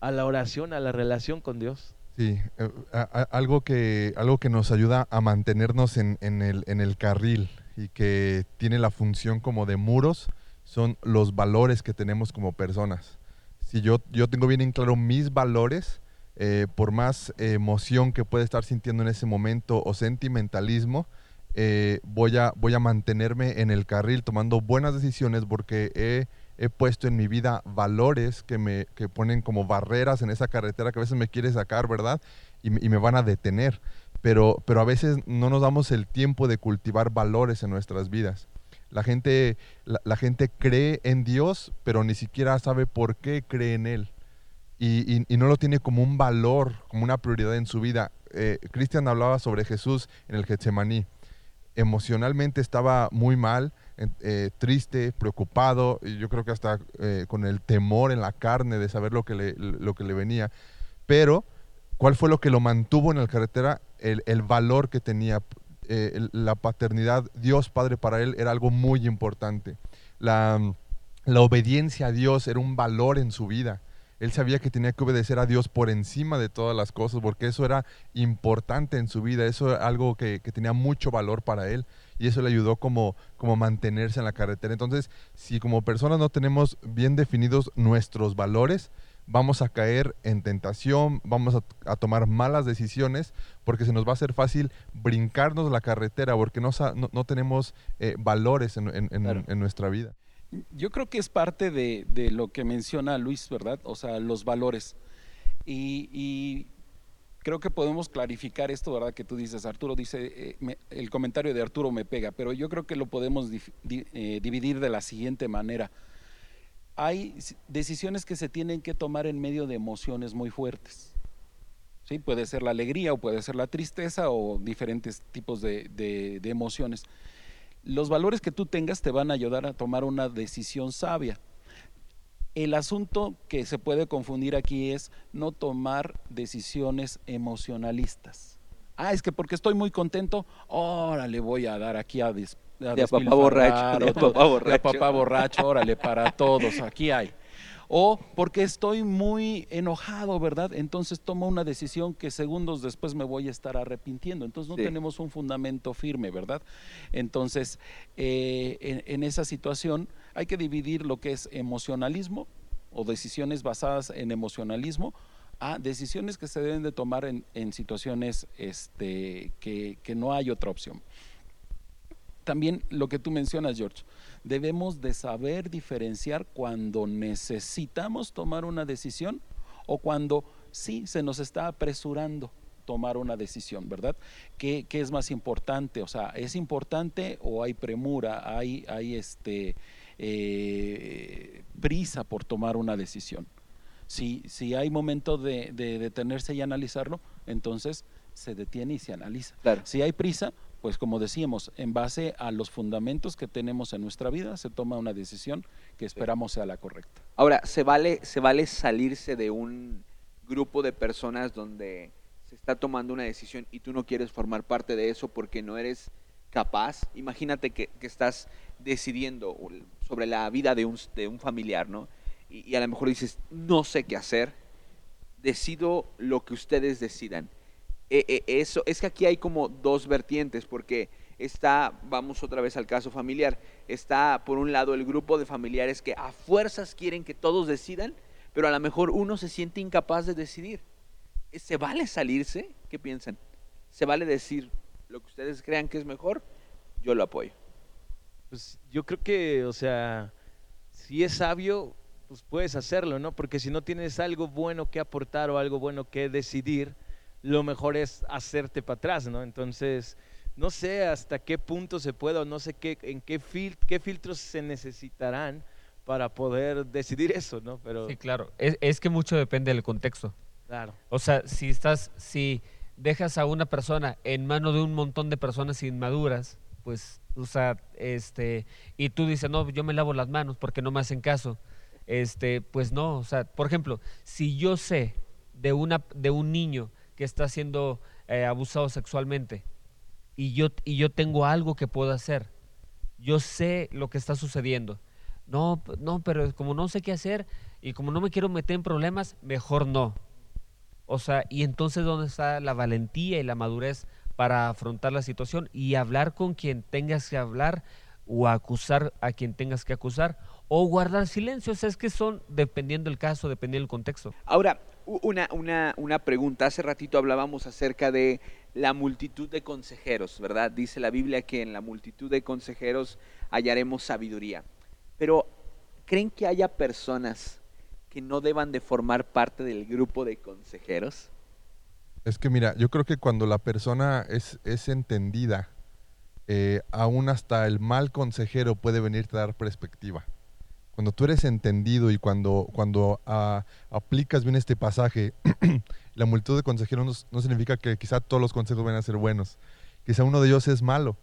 a la oración, a la relación con Dios. Sí, eh, algo, que, algo que nos ayuda a mantenernos en, en el, en el carril y que tiene la función como de muros son los valores que tenemos como personas. Si yo, yo tengo bien en claro mis valores, eh, por más emoción que pueda estar sintiendo en ese momento o sentimentalismo, eh, voy, a, voy a mantenerme en el carril tomando buenas decisiones porque he, he puesto en mi vida valores que me que ponen como barreras en esa carretera que a veces me quiere sacar, ¿verdad? Y, y me van a detener. Pero, pero a veces no nos damos el tiempo de cultivar valores en nuestras vidas. La gente, la, la gente cree en Dios, pero ni siquiera sabe por qué cree en Él. Y, y- no lo tiene como un valor, como una prioridad en su vida. Eh, Cristian hablaba sobre Jesús en el Getsemaní. Emocionalmente estaba muy mal, eh, triste, preocupado, y yo creo que hasta eh, con el temor en la carne de saber lo que le, lo que le venía. Pero, ¿cuál fue lo que lo mantuvo en la carretera? El, valor que tenía. eh, la paternidad, Dios Padre para él era algo muy importante. La, la obediencia a Dios era un valor en su vida. Él sabía que tenía que obedecer a Dios por encima de todas las cosas, porque eso era importante en su vida, eso era algo que, que tenía mucho valor para él y eso le ayudó como, como mantenerse en la carretera. Entonces, si como personas no tenemos bien definidos nuestros valores, vamos a caer en tentación, vamos a, a tomar malas decisiones, porque se nos va a hacer fácil brincarnos la carretera, porque no, no, no tenemos eh, valores en, en- en- Claro. en nuestra vida. Yo creo que es parte de, de lo que menciona Luis, ¿verdad? O sea, los valores. Y, y creo que podemos clarificar esto, ¿verdad? Que tú dices, Arturo dice, eh, el comentario de Arturo me pega, pero yo creo que lo podemos eh, dividir de la siguiente manera. Hay decisiones que se tienen que tomar en medio de emociones muy fuertes. ¿Sí? Puede ser la alegría o puede ser la tristeza o diferentes tipos de- de- de emociones los valores que tú tengas te van a ayudar a tomar una decisión sabia. El asunto que se puede confundir aquí es no tomar decisiones emocionalistas. Ah, es que porque estoy muy contento, ahora le voy a dar aquí a, des, a De a papá borracho, de a papá de a borracho. papá borracho, órale, para todos, aquí hay. O porque estoy muy enojado, ¿verdad? Entonces tomo una decisión que segundos después me voy a estar arrepintiendo. Entonces no Sí. tenemos un fundamento firme, ¿verdad? Entonces, eh, en, en esa situación hay que dividir lo que es emocionalismo o decisiones basadas en emocionalismo a decisiones que se deben de tomar en, situaciones este, que, que no hay otra opción. También lo que tú mencionas, George, debemos de saber diferenciar cuando necesitamos tomar una decisión o cuando sí se nos está apresurando tomar una decisión, ¿verdad? ¿Qué, qué es más importante? O sea, ¿es importante o hay premura, hay, hay este, eh, prisa por tomar una decisión? Si, si hay momento de, de detenerse y analizarlo, entonces se detiene y se analiza. Claro. Si hay prisa, pues como decíamos, en base a los fundamentos que tenemos en nuestra vida, se toma una decisión que esperamos sea la correcta. Ahora, ¿se vale, ¿se vale salirse de un grupo de personas donde se está tomando una decisión y tú no quieres formar parte de eso porque no eres capaz? Imagínate que, que estás decidiendo sobre la vida de un, de un familiar, ¿no? Y, a lo mejor dices, no sé qué hacer, decido lo que ustedes decidan. Eh, eh, eso, es que aquí hay como dos vertientes, porque está, vamos otra vez al caso familiar, está por un lado el grupo de familiares que a fuerzas quieren que todos decidan, pero a lo mejor uno se siente incapaz de decidir. ¿Se vale salirse? ¿Qué piensan? ¿Se vale decir lo que ustedes crean que es mejor? Yo lo apoyo. Pues yo creo que, o sea, si es sabio, pues puedes hacerlo, ¿no? Porque si no tienes algo bueno que aportar o algo bueno que decidir, lo mejor es hacerte para atrás, ¿no? Entonces, no sé hasta qué punto se puede o no sé qué, en qué, fil- qué filtros se necesitarán para poder decidir eso, ¿no? Pero, Sí, claro. Es, es que mucho depende del contexto. claro. O sea, si estás, si dejas a una persona en mano de un montón de personas inmaduras, pues, o sea, este, y tú dices, no, yo me lavo las manos porque no me hacen caso, este, pues no, o sea, por ejemplo, si yo sé de una, de un niño que está siendo eh, abusado sexualmente y yo, y yo tengo algo que puedo hacer, yo sé lo que está sucediendo. No, no, pero como no sé qué hacer y como no me quiero meter en problemas, mejor no. O sea, y entonces ¿dónde está la valentía y la madurez para afrontar la situación y hablar con quien tengas que hablar o acusar a quien tengas que acusar o guardar silencio? O sea, es que son dependiendo del caso, dependiendo del contexto. Ahora, una, una, una pregunta. Hace ratito hablábamos acerca de la multitud de consejeros, ¿verdad? Dice la Biblia que en la multitud de consejeros hallaremos sabiduría. Pero, ¿creen que haya personas que no deban de formar parte del grupo de consejeros? Es que mira, yo creo que cuando la persona es, es entendida eh, aún hasta el mal consejero puede venirte a dar perspectiva. Cuando tú eres entendido y cuando, cuando ah, aplicas bien este pasaje, la multitud de consejeros no, no significa que quizá todos los consejos van a ser buenos. Quizá uno de ellos es malo,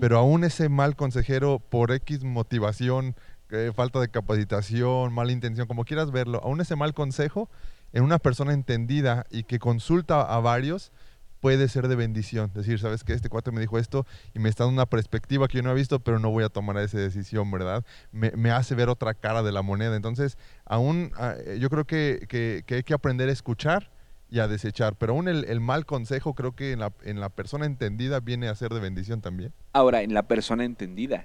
pero aún ese mal consejero, por X motivación, eh, falta de capacitación, mala intención, como quieras verlo, aún ese mal consejo en una persona entendida y que consulta a varios puede ser de bendición. Decir, sabes que este cuate me dijo esto y me está dando una perspectiva que yo no he visto, pero no voy a tomar esa decisión, ¿verdad? Me, me hace ver otra cara de la moneda. Entonces, aún ah, eh, yo creo que, que- que hay que aprender a escuchar y a desechar, pero aún el, el mal consejo creo que en la, en la persona entendida viene a ser de bendición también. Ahora, en la persona entendida.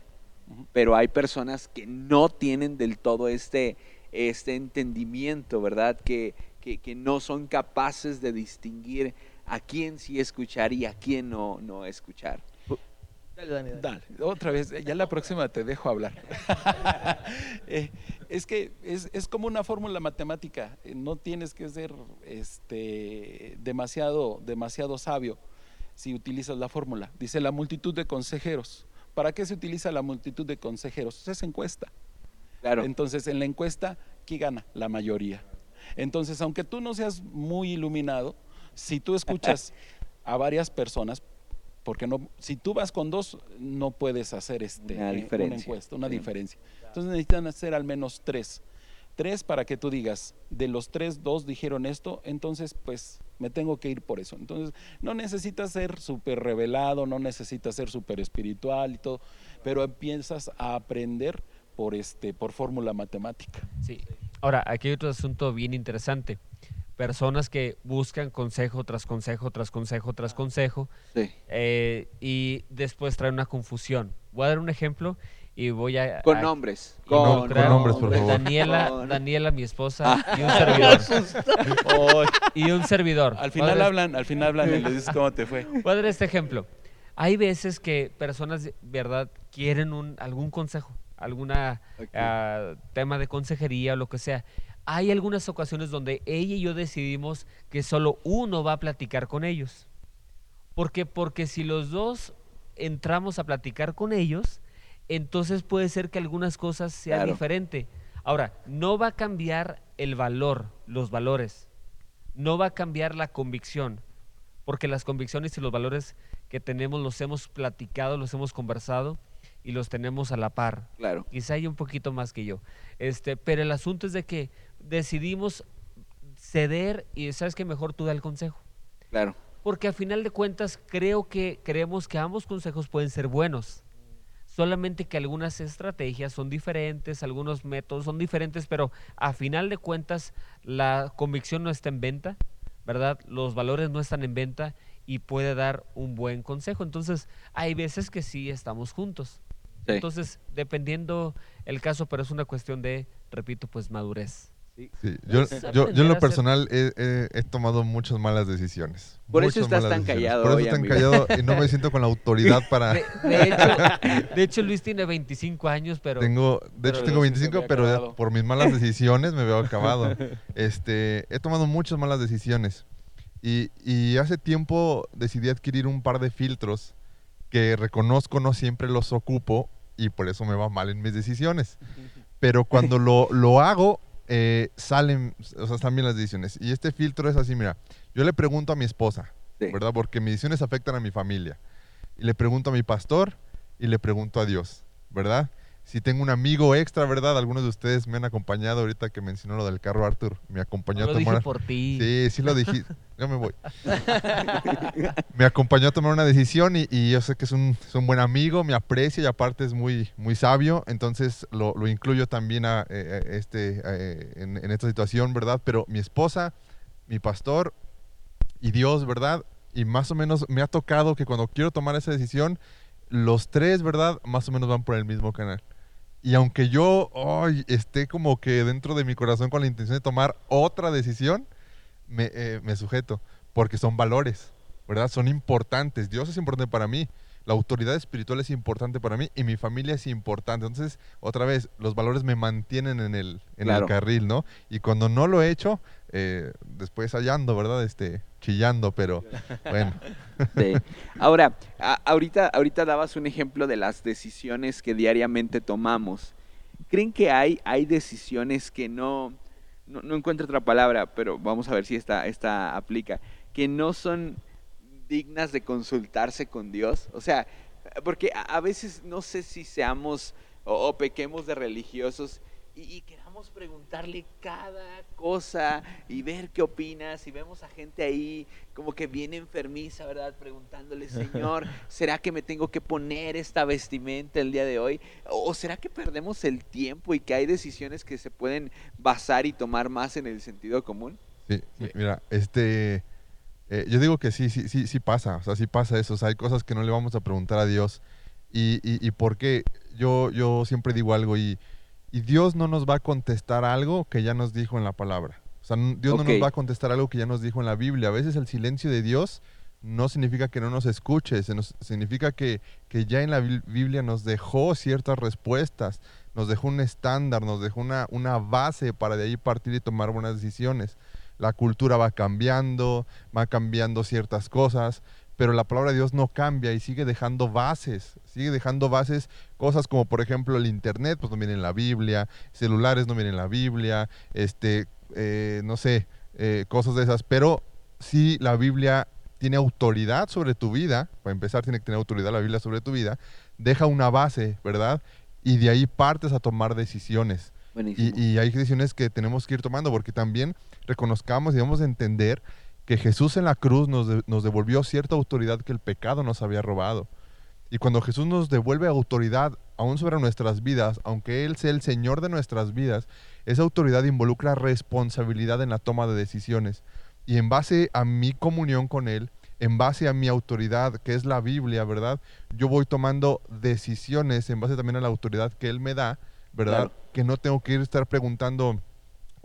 Pero hay personas que no tienen del todo este, este entendimiento, ¿verdad? Que, que, que no son capaces de distinguir a quién sí escuchar y a quién no, no escuchar. Dale, Dani. Dale, otra vez, ya la próxima te dejo hablar. Eh, es que es, es como una fórmula matemática, eh, no tienes que ser este, demasiado, demasiado sabio si utilizas la fórmula. Dice la multitud de consejeros. ¿Para qué se utiliza la multitud de consejeros? Es encuesta. Claro. Entonces, en la encuesta, ¿quién gana? La mayoría. Entonces, aunque tú no seas muy iluminado, si tú escuchas a varias personas, porque no, si tú vas con dos, no puedes hacer este, Una eh, diferencia. encuesta, una Sí. diferencia. Entonces necesitan hacer al menos tres. Tres para que tú digas, de los tres, dos dijeron esto, entonces pues me tengo que ir por eso. Entonces no necesitas ser súper revelado, no necesitas ser súper espiritual y todo, pero empiezas a aprender por, este, por fórmula matemática. Sí. Ahora, aquí hay otro asunto bien interesante. Personas que buscan consejo tras consejo, tras consejo, tras consejo, Sí. eh, y después traen una confusión. Voy a dar un ejemplo y voy a... Con a nombres. con nombres, por favor. Daniela, Con- Daniela, mi esposa, y un servidor. y un servidor. Al final dar- hablan, al final hablan y les dices cómo te fue. Voy a dar este ejemplo. Hay veces que personas, ¿verdad?, quieren un, algún consejo, alguna Ok. ah, tema de consejería o lo que sea. Hay algunas ocasiones donde ella y yo decidimos que solo uno va a platicar con ellos. ¿Por qué? Porque si los dos entramos a platicar con ellos, entonces puede ser que algunas cosas sean Claro. diferentes. Ahora, no va a cambiar el valor, los valores. No va a cambiar la convicción, porque las convicciones y los valores que tenemos los hemos platicado, los hemos conversado y los tenemos a la par. Claro. Quizá hay un poquito más que yo. Este, pero el asunto es de que decidimos ceder y sabes que mejor tú da el consejo. Claro. Porque a final de cuentas creo que creemos que ambos consejos pueden ser buenos. Solamente que algunas estrategias son diferentes, algunos métodos son diferentes, pero a final de cuentas la convicción no está en venta, ¿verdad? Los valores no están en venta y puede dar un buen consejo. Entonces, hay veces que sí estamos juntos. Sí. Entonces, dependiendo el caso, pero es una cuestión de, repito, pues madurez. Sí, yo, yo, yo en lo personal he, he- he tomado muchas malas decisiones. Por eso estás tan decisiones. callado Por eso hoy, tan amigo. callado y no me siento con la autoridad para... De, de hecho, de hecho, Luis tiene 25 años, pero... tengo, de pero hecho tengo sí se 25, había pero acabado. por mis malas decisiones me veo acabado. Este, he tomado muchas malas decisiones y, y hace tiempo decidí adquirir un par de filtros que reconozco no siempre los ocupo y por eso me va mal en mis decisiones. Pero cuando lo, lo hago, eh, salen, o sea, están bien las decisiones. Y este filtro es así, mira, yo le pregunto a mi esposa, Sí. ¿verdad? Porque mis decisiones afectan a mi familia. Y le pregunto a mi pastor y le pregunto a Dios, ¿verdad? Si tengo un amigo extra, ¿verdad? Algunos de ustedes me han acompañado ahorita que mencionó lo del carro Arthur. Me acompañó No lo a dije tomar... por ti. Sí, sí lo dije. Ya me voy. me acompañó a tomar una decisión y, y yo sé que es un, es un buen amigo, me aprecia y aparte es muy, muy sabio. Entonces lo, lo incluyo también a, eh, eh, este, eh, en, en esta situación, ¿verdad? Pero mi esposa, mi pastor y Dios, ¿verdad? Y más o menos me ha tocado que cuando quiero tomar esa decisión, los tres, ¿verdad? Más o menos van por el mismo canal. Y aunque yo esté como que dentro de mi corazón con la intención de tomar otra decisión, me, eh, me sujeto, porque son valores, ¿verdad? Son importantes. Dios es importante para mí, la autoridad espiritual es importante para mí y mi familia es importante. Entonces, otra vez, los valores me mantienen en el, en Claro. el carril, ¿no? Y cuando no lo he hecho, eh, después hallando, ¿verdad? Este, chillando, pero bueno. Sí. Ahora, a- ahorita, ahorita dabas un ejemplo de las decisiones que diariamente tomamos. ¿Creen que hay, hay decisiones que no, no, no encuentro otra palabra, pero vamos a ver si esta, esta aplica, que no son dignas de consultarse con Dios? O sea, porque a, veces no sé si seamos o, o pequemos de religiosos y, y queramos preguntarle cada cosa y ver qué opinas y vemos a gente ahí como que viene enfermiza, ¿verdad? Preguntándole, Señor, ¿será que me tengo que poner esta vestimenta el día de hoy? ¿O será que perdemos el tiempo y que hay decisiones que se pueden basar y tomar más en el sentido común? Sí, mi- mira, este, eh, yo digo que sí, sí, sí, sí pasa, o sea, sí pasa eso, o sea, hay cosas que no le vamos a preguntar a Dios. Y, y, y por qué, yo, yo siempre digo algo y, y Dios no nos va a contestar algo que ya nos dijo en la palabra. O sea, Dios no nos va a contestar algo que ya nos dijo en la Biblia. A veces el silencio de Dios no significa que no nos escuche, se nos- significa que, que ya en la Biblia nos dejó ciertas respuestas, nos dejó un estándar, nos dejó una, una base para de ahí partir y tomar buenas decisiones. La cultura va cambiando, va cambiando ciertas cosas, pero la palabra de Dios no cambia y sigue dejando bases, sigue dejando bases, cosas como por ejemplo el internet, pues no viene en la Biblia, celulares no vienen en la Biblia, este, eh, no sé, eh, cosas de esas, pero sí la Biblia tiene autoridad sobre tu vida, para empezar tiene que tener autoridad la Biblia sobre tu vida, deja una base, ¿verdad? Y de ahí partes a tomar decisiones. Y, y hay decisiones que tenemos que ir tomando porque también reconozcamos y debemos de entender que Jesús en la cruz nos, de- nos devolvió cierta autoridad que el pecado nos había robado. Y cuando Jesús nos devuelve autoridad aún sobre nuestras vidas, aunque Él sea el Señor de nuestras vidas, esa autoridad involucra responsabilidad en la toma de decisiones. Y en base a mi comunión con Él, en base a mi autoridad, que es la Biblia, ¿verdad? Yo voy tomando decisiones en base también a la autoridad que Él me da, ¿verdad? Claro. Que no tengo que ir a estar preguntando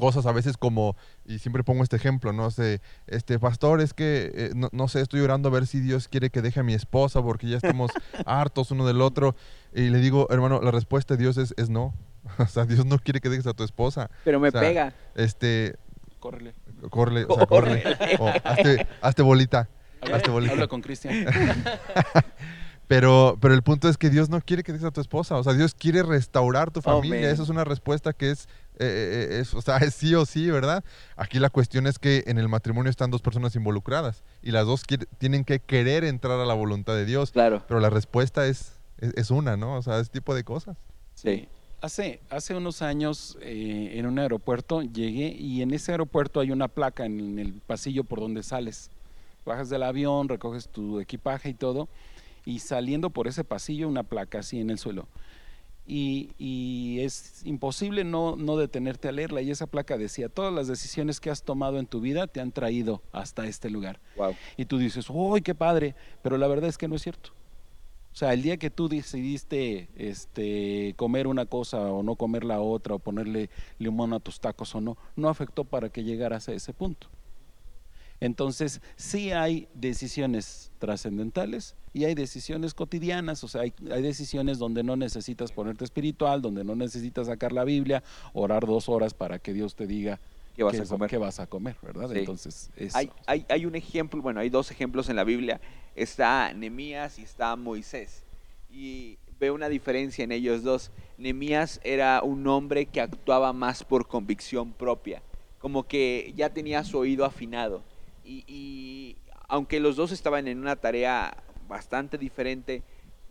cosas a veces como, y siempre pongo este ejemplo, no sé, este pastor, es que, eh, no, no sé, estoy orando a ver si Dios quiere que deje a mi esposa porque ya estamos hartos uno del otro. Y le digo, hermano, la respuesta de Dios es, es no. O sea, Dios no quiere que dejes a tu esposa. Pero me o sea, pega. Este, Córrele. corre, o sea, corre. O hazte, hazte bolita. Habla, Hazte bolita. habla con Cristian. Pero, pero el punto es que Dios no quiere que dejes a tu esposa. O sea, Dios quiere restaurar tu Oh, familia. man. Esa es una respuesta que es, eh, eh, es, o sea, es sí o sí, ¿verdad? Aquí la cuestión es que en el matrimonio están dos personas involucradas y las dos quiere- tienen que querer entrar a la voluntad de Dios. Claro. Pero la respuesta es, es, es una, ¿no? O sea, ese tipo de cosas. Sí. Hace, hace unos años eh, en un aeropuerto llegué y en ese aeropuerto hay una placa en el pasillo por donde sales. Bajas del avión, recoges tu equipaje y todo, y saliendo por ese pasillo una placa así en el suelo. Y, y es imposible no, no detenerte a leerla. Y esa placa decía, todas las decisiones que has tomado en tu vida te han traído hasta este lugar. Wow. Y tú dices, ¡uy, qué padre! Pero la verdad es que no es cierto. O sea, el día que tú decidiste este, comer una cosa o no comer la otra o ponerle limón a tus tacos o no, no afectó para que llegaras a ese punto. Entonces, sí hay decisiones trascendentales y hay decisiones cotidianas, o sea, hay, hay decisiones donde no necesitas ponerte espiritual, donde no necesitas sacar la Biblia, orar dos horas para que Dios te diga ¿Qué vas qué a comer? qué vas a comer, ¿verdad? Sí. Entonces, eso. Hay, hay, hay un ejemplo, bueno, hay dos ejemplos en la Biblia. Está Nemías y está Moisés. Y veo una diferencia en ellos dos. Nemías era un hombre que actuaba más por convicción propia, como que ya tenía su oído afinado. Y, aunque los dos estaban en una tarea bastante diferente,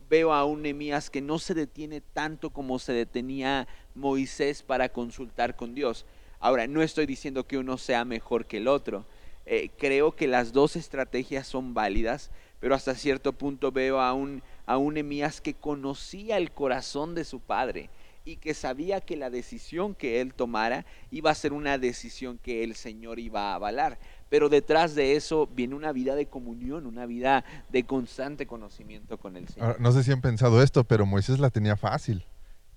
veo a un Nemías que no se detiene tanto como se detenía Moisés para consultar con Dios. Ahora, no estoy diciendo que uno sea mejor que el otro. Eh, creo que las dos estrategias son válidas, pero hasta cierto punto veo a un, a un Nemías que conocía el corazón de su padre y que sabía que la decisión que él tomara iba a ser una decisión que el Señor iba a avalar. Pero detrás de eso viene una vida de comunión, una vida de constante conocimiento con el Señor. Ahora, no sé si han pensado esto, pero Moisés la tenía fácil.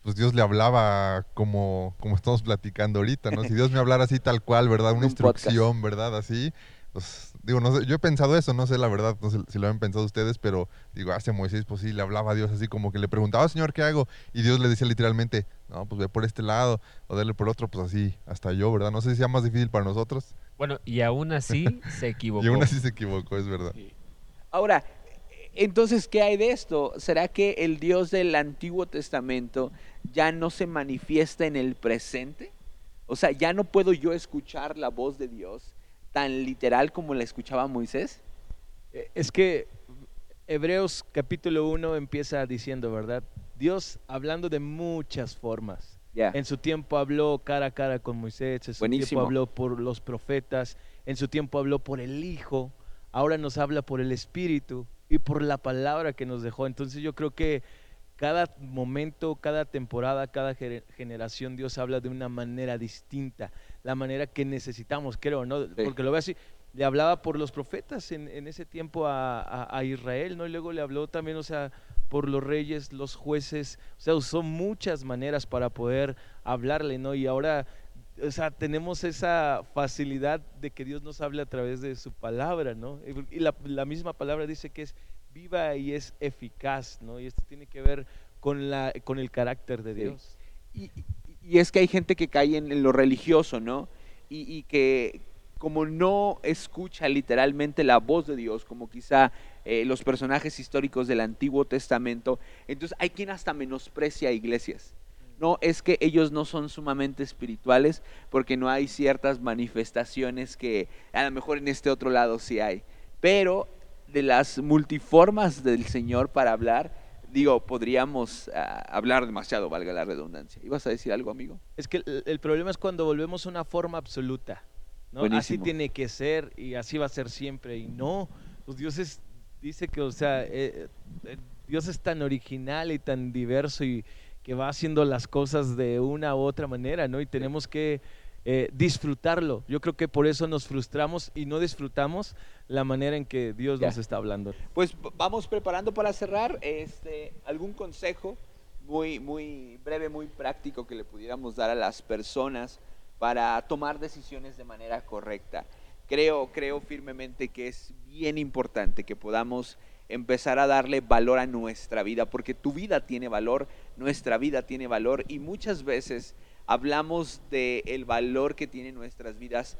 Pues Dios le hablaba como, como estamos platicando ahorita, ¿no? Si Dios me hablara así tal cual, ¿verdad? Una Un podcast. instrucción, ¿verdad? Así, pues digo, no sé, yo he pensado eso, no sé la verdad, no sé si lo han pensado ustedes, pero digo, hace Moisés, pues sí, le hablaba a Dios así como que le preguntaba, Señor, ¿qué hago? Y Dios le decía literalmente, no, pues ve por este lado, o dale por otro, pues así, hasta yo, ¿verdad? No sé si sea más difícil para nosotros. Bueno, y aún así se equivocó. Y aún así se equivocó, es verdad. Ahora, entonces, ¿qué hay de esto? ¿Será que el Dios del Antiguo Testamento ya no se manifiesta en el presente? O sea, ya no puedo yo escuchar la voz de Dios tan literal como la escuchaba Moisés. Eh, Es que Hebreos capítulo 1 empieza diciendo, ¿verdad? Dios hablando de muchas formas. En su tiempo habló cara a cara con Moisés, en su Buenísimo. tiempo habló por los profetas, en su tiempo habló por el Hijo, ahora nos habla por el Espíritu y por la palabra que nos dejó. Entonces yo creo que cada momento, cada temporada, cada gener- generación, Dios habla de una manera distinta, la manera que necesitamos, creo, ¿no? Porque lo veo así. Le hablaba por los profetas en, en ese tiempo a, a- a Israel, ¿no? Y luego le habló también, o sea, por los reyes, los jueces, o sea, usó muchas maneras para poder hablarle, ¿no? Y ahora, o sea, tenemos esa facilidad de que Dios nos hable a través de su palabra, ¿no? Y la, la misma palabra dice que es viva y es eficaz, ¿no? Y esto tiene que ver con, la, con el carácter de Sí. Dios. Y, y- y es que hay gente que cae en, en lo religioso, ¿no? Y, y que como no escucha literalmente la voz de Dios, como quizá eh, los personajes históricos del Antiguo Testamento, entonces hay quien hasta menosprecia a iglesias. No, es que ellos no son sumamente espirituales porque no hay ciertas manifestaciones que a lo mejor en este otro lado sí hay. Pero de las multiformas del Señor para hablar, digo, podríamos ah, hablar demasiado, valga la redundancia. ¿Ibas a decir algo, amigo? Es que el, el problema es cuando volvemos a una forma absoluta. ¿No? Así tiene que ser y así va a ser siempre. Y no, pues Dios es, dice que, o sea, eh, eh, Dios es tan original y tan diverso y que va haciendo las cosas de una u otra manera, ¿no? Y tenemos que eh, disfrutarlo. Yo creo que por eso nos frustramos y no disfrutamos la manera en que Dios Ya. nos está hablando. Pues vamos preparando para cerrar. Este, ¿Algún consejo muy, muy breve, muy práctico que le pudiéramos dar a las personas para tomar decisiones de manera correcta? Creo, creo firmemente que es bien importante que podamos empezar a darle valor a nuestra vida, porque tu vida tiene valor, nuestra vida tiene valor y muchas veces hablamos del el valor que tienen nuestras vidas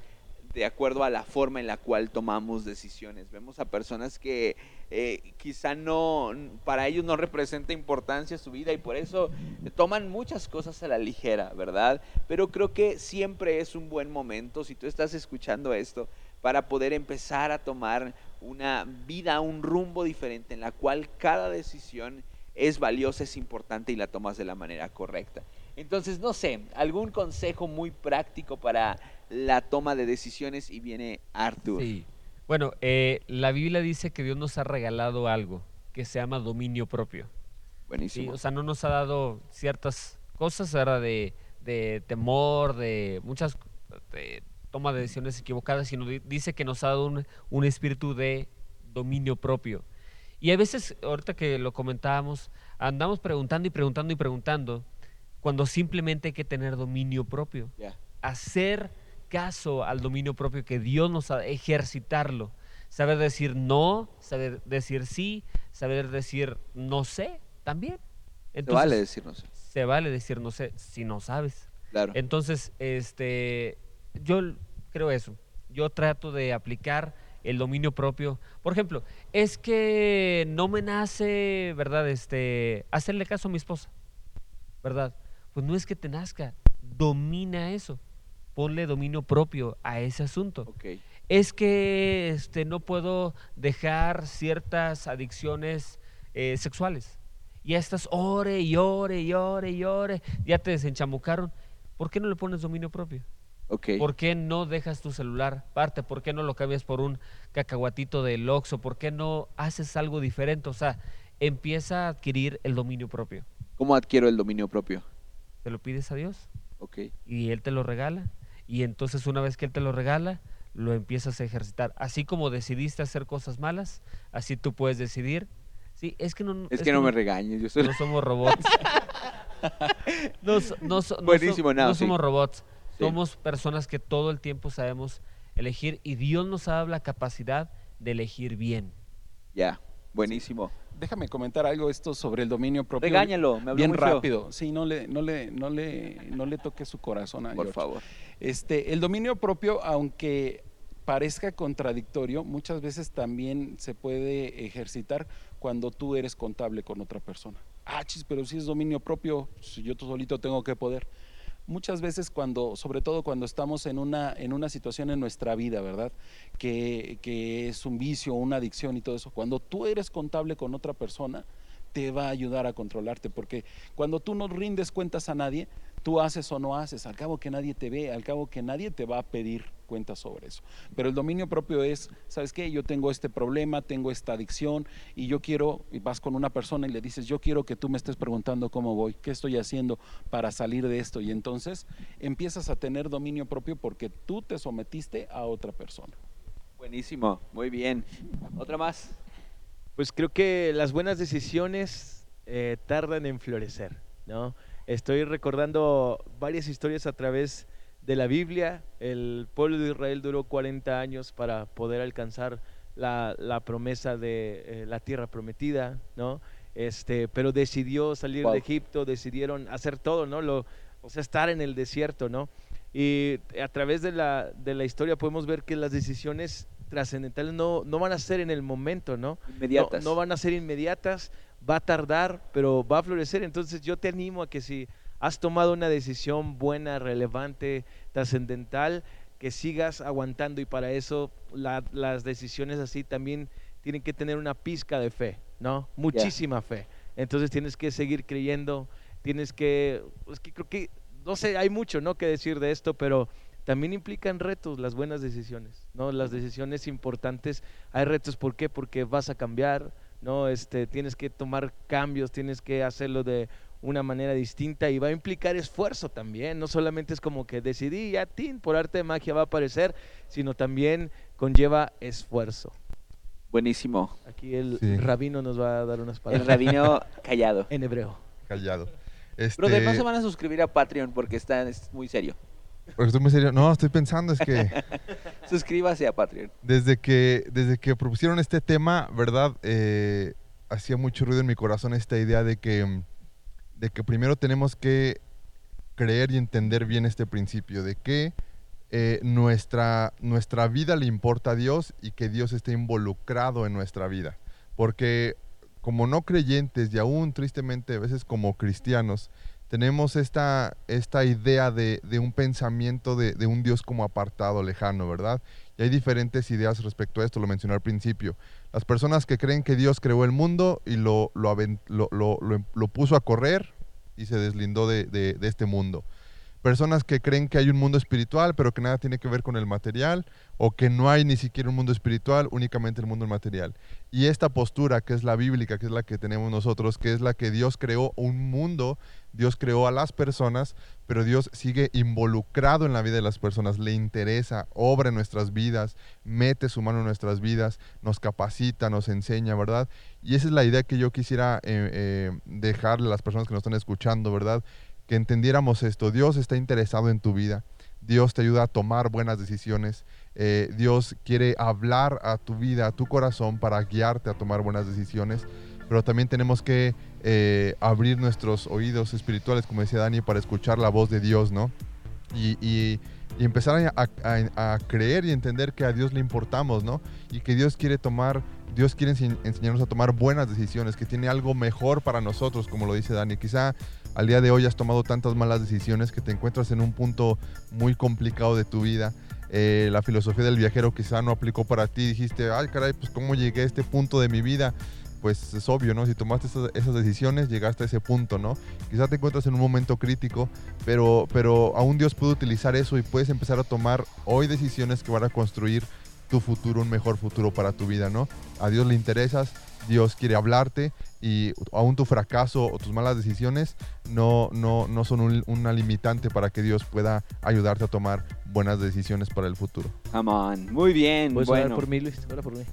de acuerdo a la forma en la cual tomamos decisiones. Vemos a personas que eh, quizá no, para ellos no representa importancia su vida y por eso toman muchas cosas a la ligera, ¿verdad? Pero creo que siempre es un buen momento, si tú estás escuchando esto, para poder empezar a tomar una vida, un rumbo diferente en la cual cada decisión es valiosa, es importante y la tomas de la manera correcta. Entonces, no sé, algún consejo muy práctico para la toma de decisiones y viene Arthur. Sí. Bueno, eh, la Biblia dice que Dios nos ha regalado algo que se llama dominio propio. Sí, Buenísimo. o sea, no nos ha dado ciertas cosas, ¿verdad? De, de temor, de muchas de toma de decisiones equivocadas, sino di- dice que nos ha dado un, un espíritu de dominio propio. Y a veces, ahorita que lo comentábamos, andamos preguntando y preguntando y preguntando, cuando simplemente hay que tener dominio propio. Hacer caso al dominio propio que Dios nos ha, ejercitarlo. Saber decir no, saber decir sí, saber decir no sé también. Se Entonces, vale decirnos. se vale decir no sé si no sabes. Claro. Entonces, este, yo creo eso. Yo trato de aplicar el dominio propio. Por ejemplo, es que no me nace, ¿verdad? Este, hacerle caso a mi esposa, ¿verdad? Pues no es que te nazca, domina eso. Ponle dominio propio a ese asunto Ok. es que este, no puedo dejar ciertas adicciones eh, sexuales. Y estas ore y ore y ore y ore, ya te desenchamucaron. ¿Por qué no le pones dominio propio? Ok. ¿Por qué no dejas tu celular parte? ¿Por qué no lo cambias por un cacahuatito del Oxxo? ¿Por qué no haces algo diferente? O sea, empieza a adquirir el dominio propio. ¿Cómo adquiero el dominio propio? Te lo pides a Dios Ok. y Él te lo regala. Y entonces una vez que Él te lo regala, lo empiezas a ejercitar. Así como decidiste hacer cosas malas, así tú puedes decidir. Sí, es que no, Es, que, no me regañes. Yo soy... no somos robots. no, Buenísimo, no, no sí. somos robots. Sí. Somos personas que todo el tiempo sabemos elegir y Dios nos ha dado la capacidad de elegir bien. Ya, buenísimo. Déjame comentar algo esto sobre el dominio propio. Regáñalo, me habló Bien muy feo. rápido. Sí, no le, no le, no le, no le toque su corazón a Por George. favor. Este, el dominio propio, aunque parezca contradictorio, muchas veces también se puede ejercitar cuando tú eres contable con otra persona. Ah, chis, pero si es dominio propio, si yo solito tengo que poder. Muchas veces cuando, sobre todo cuando estamos en una, en una situación en nuestra vida, ¿verdad? Que, que es un vicio, una adicción y todo eso, cuando tú eres contable con otra persona, te va a ayudar a controlarte, porque cuando tú no rindes cuentas a nadie, tú haces o no haces, al cabo que nadie te ve, al cabo que nadie te va a pedir cuentas sobre eso. Pero el dominio propio es, ¿sabes qué? Yo tengo este problema, tengo esta adicción y yo quiero, y vas con una persona y le dices, yo quiero que tú me estés preguntando cómo voy, qué estoy haciendo para salir de esto. Y entonces empiezas a tener dominio propio porque tú te sometiste a otra persona. Buenísimo, muy bien. ¿Otra más? Pues creo que las buenas decisiones eh, tardan en florecer, ¿no? Estoy recordando varias historias a través de la Biblia. El pueblo de Israel duró 40 años para poder alcanzar la, la promesa de eh, la tierra prometida, ¿no? Este, pero decidió salir Wow. de Egipto, decidieron hacer todo, ¿no? Lo, o sea, estar en el desierto, ¿no? Y a través de la, de la historia podemos ver que las decisiones trascendentales no, no van a ser en el momento, ¿no? Inmediatas. No, no van a ser inmediatas, va a tardar, pero va a florecer. Entonces yo te animo a que si has tomado una decisión buena, relevante, trascendental, que sigas aguantando y para eso la- las decisiones así también tienen que tener una pizca de fe, ¿no? Muchísima fe. Entonces tienes que seguir creyendo, tienes que, es que creo que, no sé, hay mucho, ¿no? Que decir de esto, pero también implican retos las buenas decisiones, ¿no? Las decisiones importantes, hay retos, ¿por qué? Porque vas a cambiar, ¿no? Este, tienes que tomar cambios, tienes que hacerlo de una manera distinta y va a implicar esfuerzo también, no solamente es como que decidí, ya, tin, por arte de magia va a aparecer, sino también conlleva esfuerzo. Buenísimo. Aquí el Sí. rabino nos va a dar unas El palabras rabino callado. en hebreo. Callado. Este, Brother, no se van a suscribir a Patreon porque está es muy serio. porque estoy muy serio. No, estoy pensando, es que Suscríbase a Patreon. desde que, desde que propusieron este tema, ¿verdad? Eh, hacía mucho ruido en mi corazón esta idea de que, mm, de que primero tenemos que creer y entender bien este principio, de que eh, nuestra, nuestra vida le importa a Dios y que Dios esté involucrado en nuestra vida. Porque como no creyentes y aún tristemente a veces como cristianos, tenemos esta, esta idea de, de un pensamiento de, de un Dios como apartado, lejano, ¿verdad? Y hay diferentes ideas respecto a esto, lo mencioné al principio. Las personas que creen que Dios creó el mundo y lo, lo, puso a correr y se deslindó de, de- de este mundo. Personas que creen que hay un mundo espiritual, pero que nada tiene que ver con el material, o que no hay ni siquiera un mundo espiritual, únicamente el mundo material. Y esta postura, que es la bíblica, que es la que tenemos nosotros, que es la que Dios creó un mundo, Dios creó a las personas, pero Dios sigue involucrado en la vida de las personas, le interesa, obra en nuestras vidas, mete su mano en nuestras vidas, nos capacita, nos enseña, ¿verdad? Y esa es la idea que yo quisiera eh, eh, dejarle a las personas que nos están escuchando, ¿verdad? Que entendiéramos esto, Dios está interesado en tu vida, Dios te ayuda a tomar buenas decisiones, eh, Dios quiere hablar a tu vida, a tu corazón para guiarte a tomar buenas decisiones, pero también tenemos que eh, abrir nuestros oídos espirituales, como decía Dani, para escuchar la voz de Dios, ¿no? Y, empezar a, creer y entender que a Dios le importamos, ¿no? Y que Dios quiere tomar, Dios quiere ense- enseñarnos a tomar buenas decisiones, que tiene algo mejor para nosotros, como lo dice Dani. Quizá al día de hoy has tomado tantas malas decisiones que te encuentras en un punto muy complicado de tu vida. Eh, la filosofía del viajero quizá no aplicó para ti. Dijiste, ay caray, pues cómo llegué a este punto de mi vida. Pues es obvio, ¿no? Si tomaste esas, esas decisiones, llegaste a ese punto, ¿no? Quizá te encuentras en un momento crítico, pero, pero aún Dios puede utilizar eso y puedes empezar a tomar hoy decisiones que van a construir tu futuro, un mejor futuro para tu vida, ¿no? A Dios le interesas, Dios quiere hablarte y aún tu fracaso o tus malas decisiones no, no, no son un- una limitante para que Dios pueda ayudarte a tomar buenas decisiones para el futuro. Come on. Muy bien. ¿Puedes orar Bueno. por mí, Luis? Ora por mí.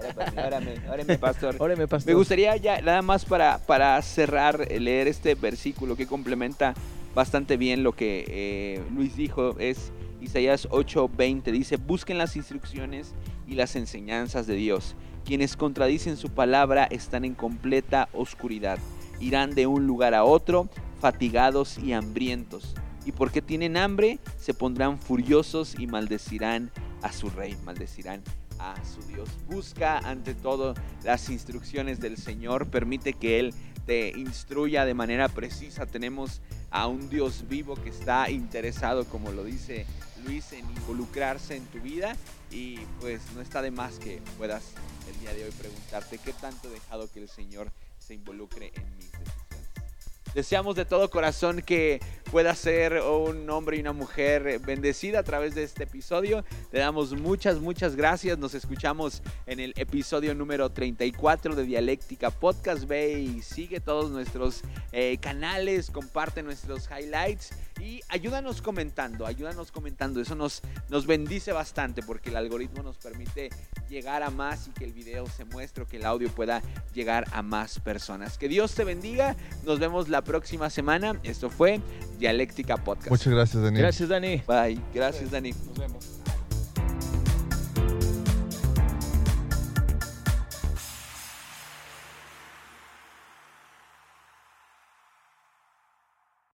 Órame, órame, órame, pastor. Órame, pastor. Me gustaría ya, nada más para, para cerrar, eh, leer este versículo que complementa bastante bien lo que eh, Luis dijo, es Isaías 8:20 dice, busquen las instrucciones y las enseñanzas de Dios. Quienes contradicen su palabra están en completa oscuridad. Irán de un lugar a otro, fatigados y hambrientos. Y porque tienen hambre, se pondrán furiosos y maldecirán a su rey, maldecirán a su Dios. Busca ante todo las instrucciones del Señor, permite que Él te instruya de manera precisa. Tenemos a un Dios vivo que está interesado, como lo dice Luis, en involucrarse en tu vida y pues no está de más que puedas el día de hoy preguntarte qué tanto he dejado que el Señor se involucre en mis decisiones. Deseamos de todo corazón que pueda ser un hombre y una mujer bendecida a través de este episodio. Le damos muchas, muchas gracias. Nos escuchamos en el episodio número 34 de Dialéctica Podcast. Ve y sigue todos nuestros eh, canales, comparte nuestros highlights y ayúdanos comentando, ayúdanos comentando. Eso nos, nos bendice bastante porque el algoritmo nos permite llegar a más y que el video se muestre, que el audio pueda llegar a más personas. Que Dios te bendiga. Nos vemos la próxima semana. Esto fue Dialéctica Podcast. Muchas gracias, Daniel. Gracias, Dani. Bye. Gracias, Dani. Nos vemos.